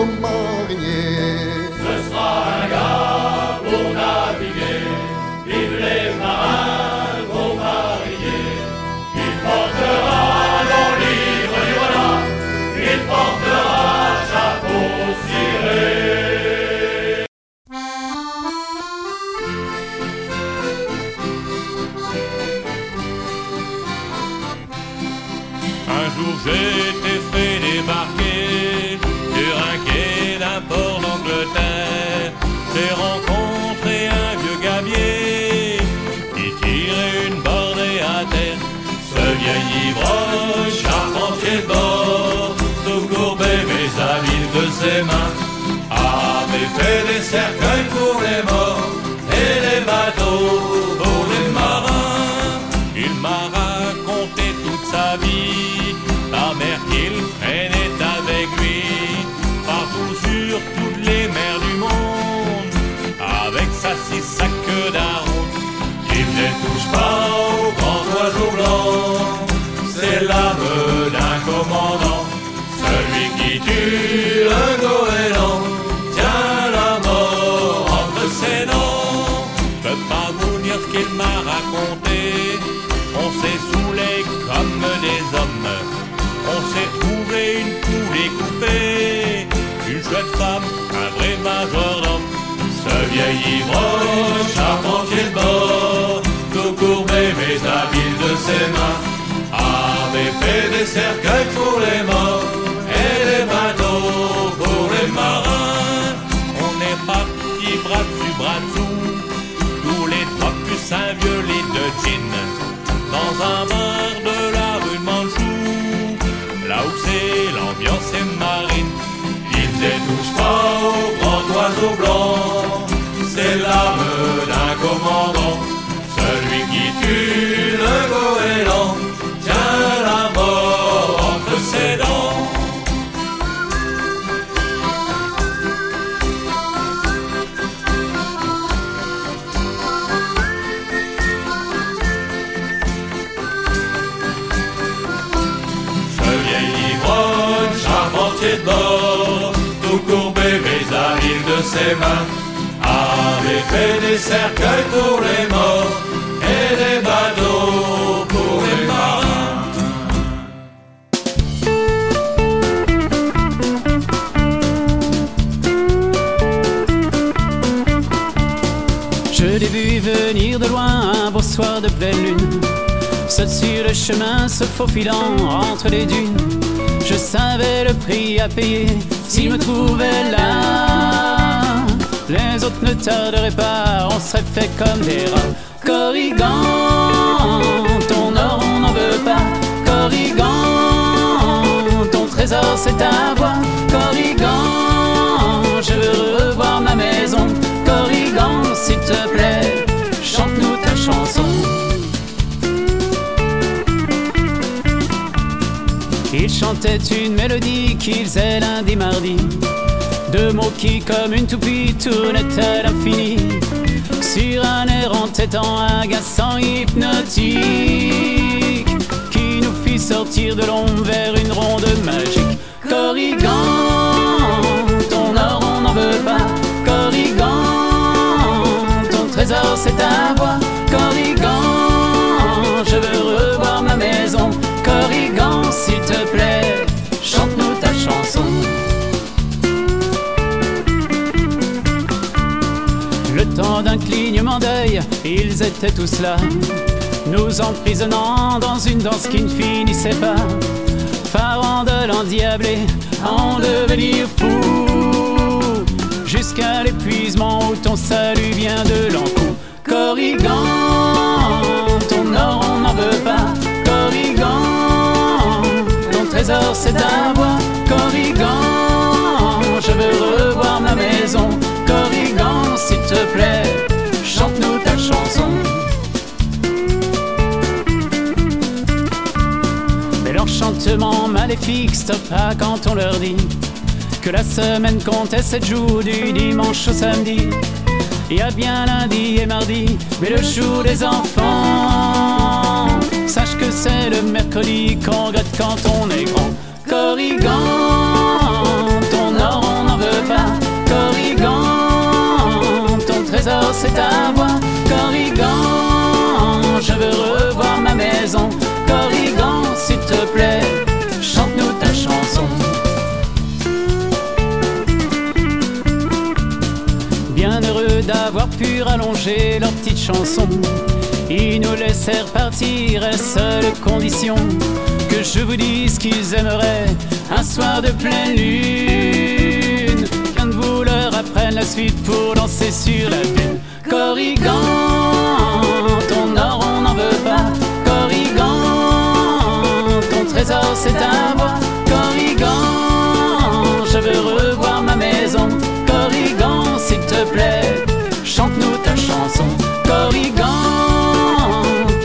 Ce vieil ivrogne, charpentier bord, tout courbé mes habits de ses mains, avait fait des cercueils pour les morts et des bateaux pour les marins. Il m'a raconté toute sa vie, la mer qu'il traînait avec lui, partout sur toutes les mers du monde, avec sa six sa queue d'aron. Il ne touche pas commandant, celui qui tue le goéland, tient la mort entre ses dents. Je peux pas vous dire ce qu'il m'a raconté, on s'est saoulé comme des hommes, on s'est trouvé une poule coupée, une chouette femme, un vrai majordome. Ce vieil ivrogne, charpentier de bord, tout courbé mais habile de ses mains, fait des cercueils pour les morts et des bateaux pour les marins. On est parti bras dessus, bras dessous, tous les trois plus un vieux lit de gin, dans un bar de la rue de Manchou, là où c'est l'ambiance est marine. Ils étouffent pas au grand oiseau blanc, c'est l'âme d'un commandant, celui qui tue le goéland, ses mains, avait fait des cercueils pour les morts de pleine lune. Seul sur le chemin se faufilant entre les dunes. Je savais le prix à payer s'il me trouvait là. Les autres ne tarderaient pas, on serait fait comme des rats. Corrigan, ton or on n'en veut pas. Corrigan, ton trésor c'est à voir. Corrigan, je veux revoir ma maison. Corrigan, s'il te plaît, ta chanson. Il chantait une mélodie qu'il faisait lundi mardi. Deux mots qui, comme une toupie, tournaient à l'infini. Sur un air entêtant, agaçant, hypnotique. Qui nous fit sortir de l'ombre vers une ronde magique. Corrigan, ils étaient tous là, nous emprisonnant dans une danse qui ne finissait pas. Farandole endiablé, à en devenir fou, jusqu'à l'épuisement où ton salut vient de l'encou. Corrigan, ton or on n'en veut pas. Corrigan, ton trésor c'est ta voix. Corrigan, je veux revoir ma maison. Corrigan, s'il te plaît, l'enchantement maléfique stoppa quand on leur dit que la semaine comptait sept jours du dimanche au samedi. Il y a bien lundi et mardi, mais le jour des enfants, sache que c'est le mercredi qu'on regrette quand on est grand. Corrigan, ton or on n'en veut pas. Corrigan, ton trésor c'est ta voix. Corrigan, je veux revoir ma maison. Chante-nous ta chanson. Bien heureux d'avoir pu rallonger leur petite chanson. Ils nous laissèrent partir à seule condition que je vous dise qu'ils aimeraient un soir de pleine lune. Qu'un de vous leur apprenne la suite pour danser sur la dune. Corrigan, trésor c'est ta voix. Corrigan, je veux revoir ma maison. Corrigan, s'il te plaît, chante-nous ta chanson. Corrigan,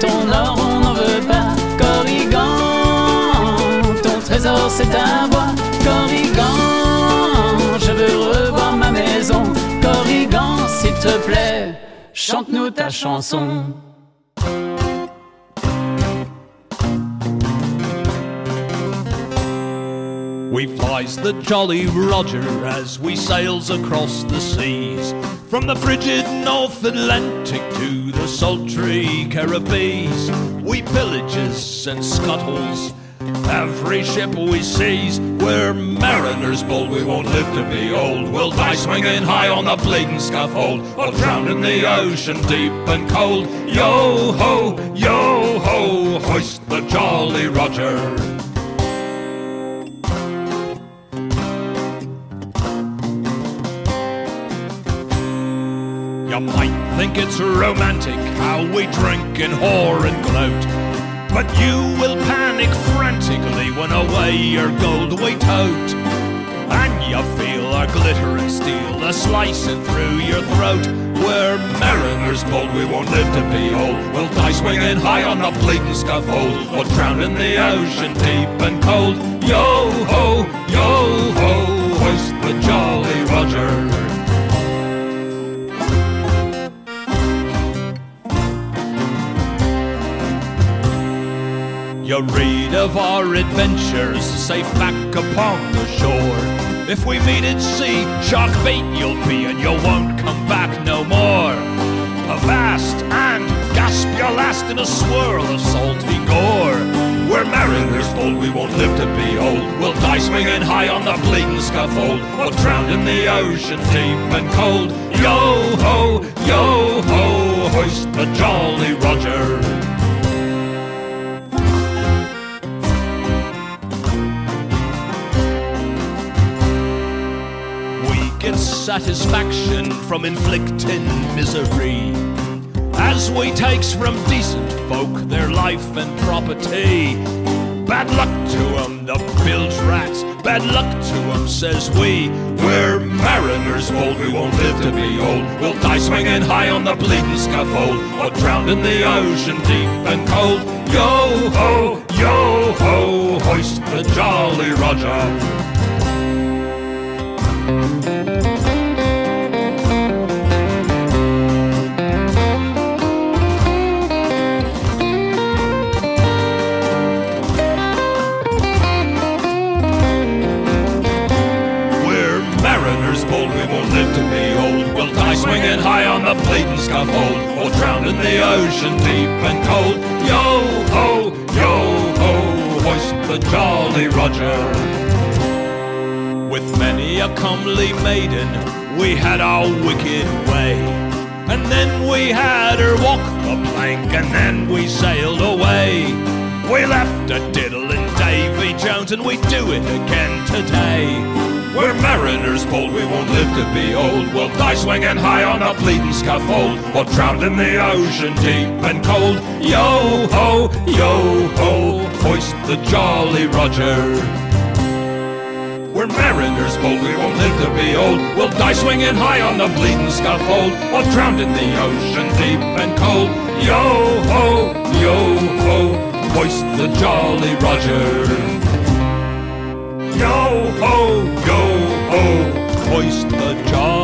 ton or on n'en veut pas. Corrigan, ton trésor c'est ta voix. Corrigan, je veux revoir ma maison. Corrigan, s'il te plaît, chante-nous ta chanson. We the Jolly Roger as we sails across the seas. From the frigid North Atlantic to the sultry Caribbees. We pillages and scuttles every ship we seize. We're mariners bold, we won't live to be old. We'll die swinging high on the bleeding scaffold, or drown in the ocean deep and cold. Yo ho, yo ho, hoist the Jolly Roger. You might think it's romantic how we drink and whore and gloat. But you will panic frantically when away your gold we tote. And you feel our glittering steel a slicing through your throat. We're mariners bold, we won't live to be old. We'll die swinging high on the bleeding scaffold, or drown in the ocean deep and cold. Yo ho, yo ho, hoist the Jolly Roger. You read of our adventures safe back upon the shore. If we meet at sea, shark bait you'll be, and you won't come back no more. Avast and gasp your last in a swirl of salty gore. We're mariners bold, we won't live to be old. We'll die swinging high on the bleeding scaffold, or drown in the ocean deep and cold. Yo ho, yo ho, hoist the Jolly Roger. Satisfaction from inflicting misery as we takes from decent folk their life and property. Bad luck to 'em, the bilge rats. Bad luck to 'em, says we. We're mariners bold, we won't live to be old. We'll die swinging high on the bleeding scaffold, or drowned in the ocean deep and cold. Yo ho, yo ho, hoist the Jolly Roger. On the scaffold, or drown in the ocean deep and cold. Yo ho, yo ho, hoist the Jolly Roger. With many a comely maiden, we had our wicked way. And then we had her walk the plank, and then we sailed away. We left a diddle in Davy Jones, and we do it again today. We're mariners bold, we won't live to be old. We'll die swinging high on a bleeding scaffold, or drowned in the ocean deep and cold. Yo ho, yo ho, hoist the Jolly Roger. We're mariners bold, we won't live to be old. We'll die swinging high on the bleeding scaffold, or drowned in the ocean deep and cold. Yo ho, yo ho, hoist the Jolly Roger. Yo ho, yo ho, hoist the Jolly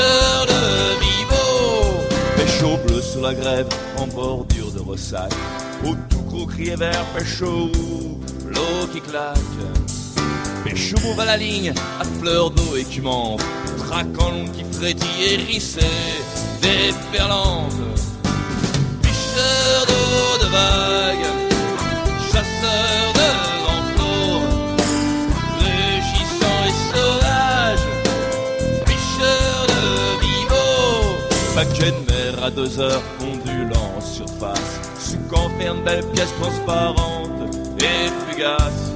pêcheur de vivo. Au bleu sur la grève, en bordure de ressac. Au tout gros crier vert, au L'eau qui claque, mauve à la ligne, à fleur d'eau écumante, traquant qui frétille hérissée, déferlante. Pêcheur d'eau de vagues, chasseur de à deux heures, ondulant en surface. Sous qu'enferme belles pièces transparentes et fugaces.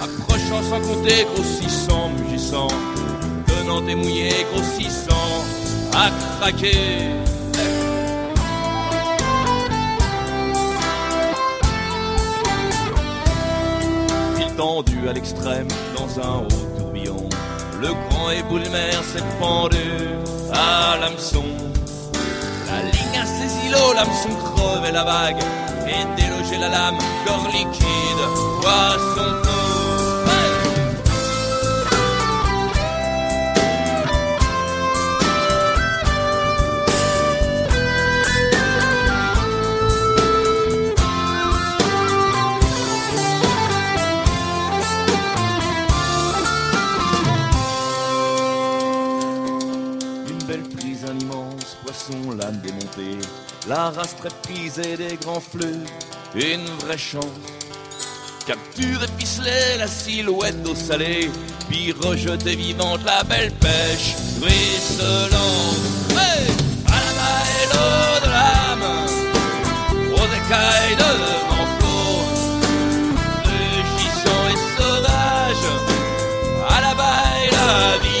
Approchant sans compter, grossissant, mugissant, tenant et mouillé, grossissant, à craquer. Tendu à l'extrême dans un haut tourbillon. Le grand éboule mer s'est pendu à l'hameçon. L'eau, l'hameçon crevait la vague et délogé la lame, corps liquide, poisson. La race très prisée des grands flux, Une vraie chance. Capture et ficeler la silhouette au salé, puis rejeter vivante la belle pêche, ruisselante. Ouais à la maille de l'âme, aux écailles de grands flots, rugissant et sauvage, à la baille la vivo,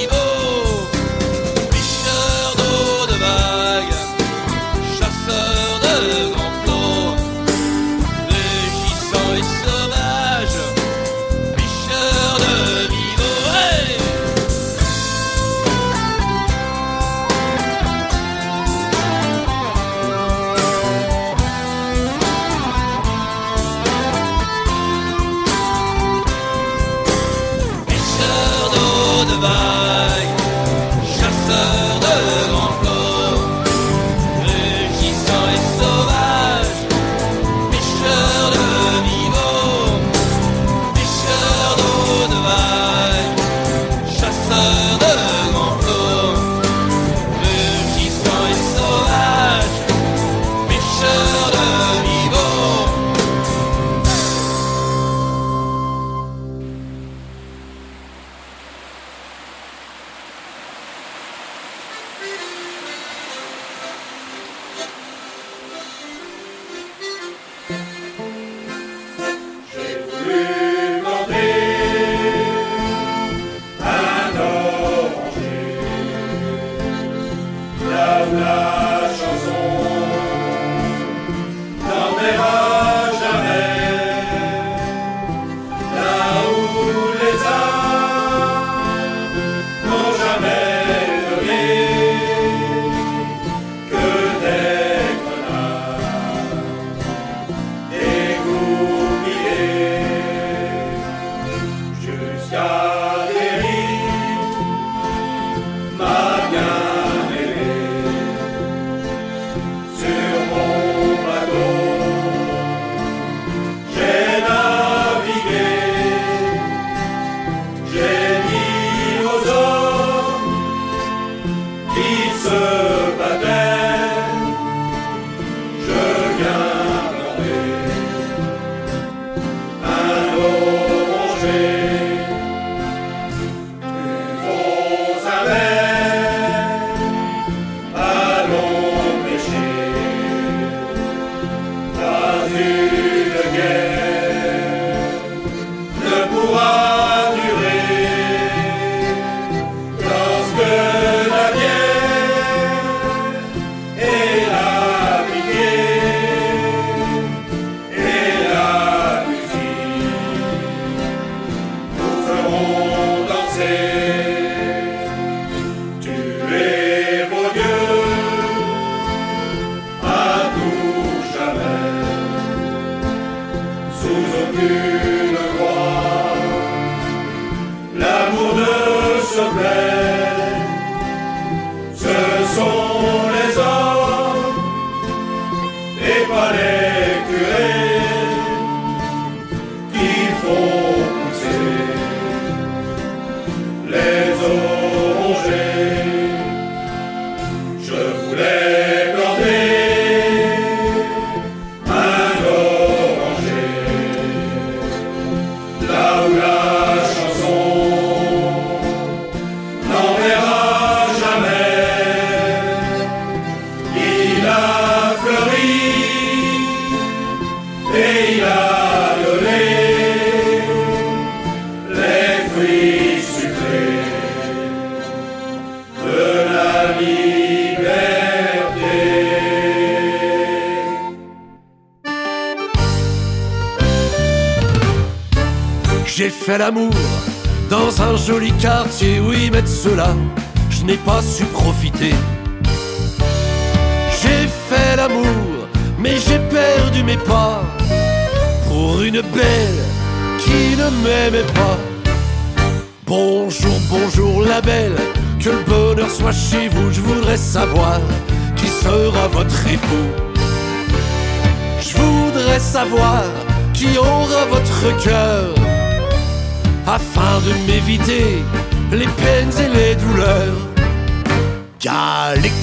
love.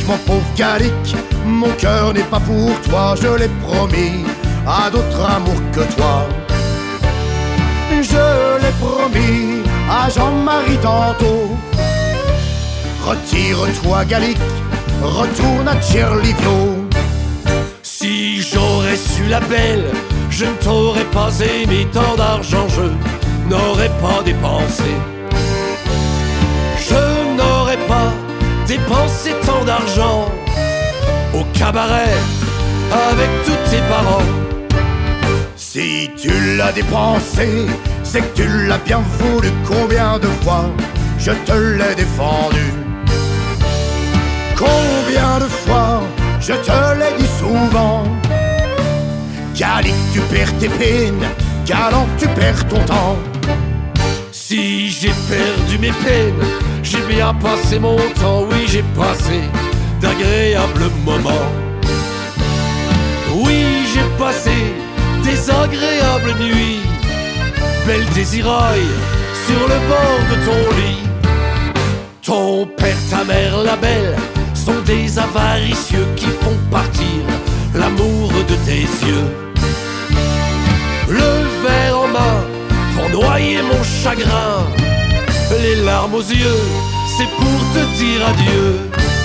Mon pauvre Gallic, mon cœur n'est pas pour toi, je l'ai promis à d'autres amours que toi. Je l'ai promis à Jean-Marie tantôt. Retire-toi, Gallic, retourne à Tcherlivio. Si j'aurais su la belle, je ne t'aurais pas aimé tant d'argent, je n'aurais pas dépensé. Dépensé tant d'argent au cabaret avec tous tes parents. Si tu l'as dépensé, c'est que tu l'as bien voulu. Combien de fois je te l'ai défendu? Combien de fois je te l'ai dit souvent? Gallic, tu perds tes peines, galant, tu perds ton temps. Si j'ai perdu mes peines, j'ai bien passé mon temps, oui j'ai passé d'agréables moments. Oui j'ai passé des agréables nuits, belle désiraille sur le bord de ton lit. Ton père, ta mère, la belle, sont des avaricieux qui font partir l'amour de tes yeux. Le verre en main pour noyer mon chagrin. Les larmes aux yeux, c'est pour te dire adieu.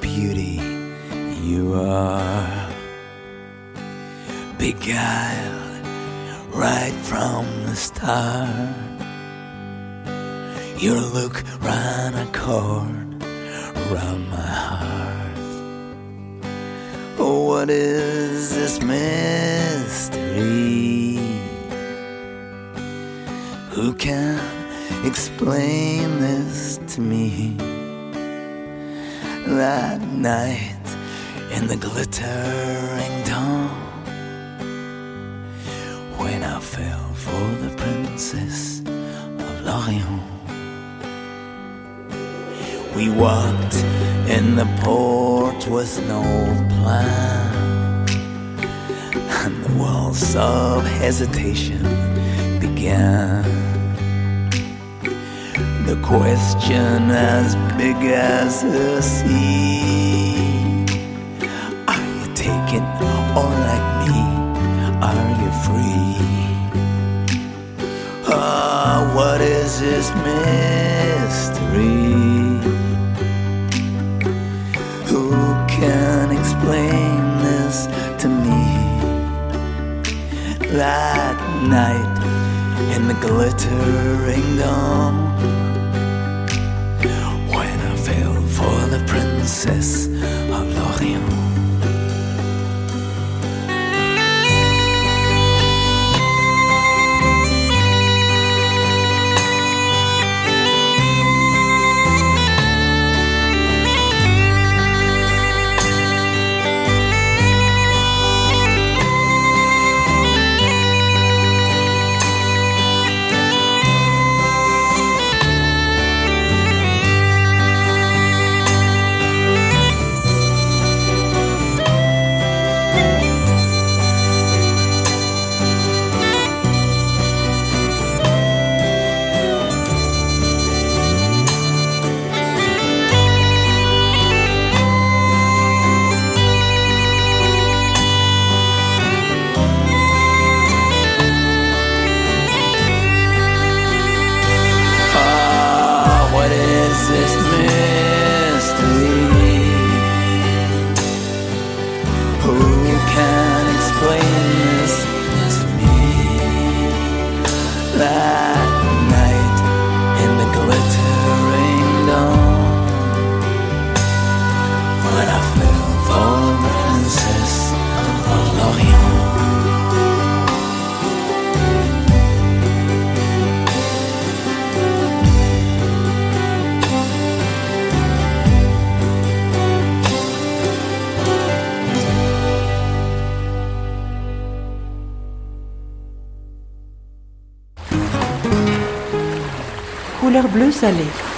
Beauty you are. Beguiled, right from the start. Your look ran a cord around my heart. Oh, what is this mystery? Who can explain this to me? That night in the glittering dawn, when I fell for the princess of Lorient. We walked in the port with no plan, and the walls of hesitation began. The question as big as the sea Are you taken or like me? Are you free? Ah, what is this mystery? Who can explain this to me? That night in the glittering dawn Process. Couleur bleu salé.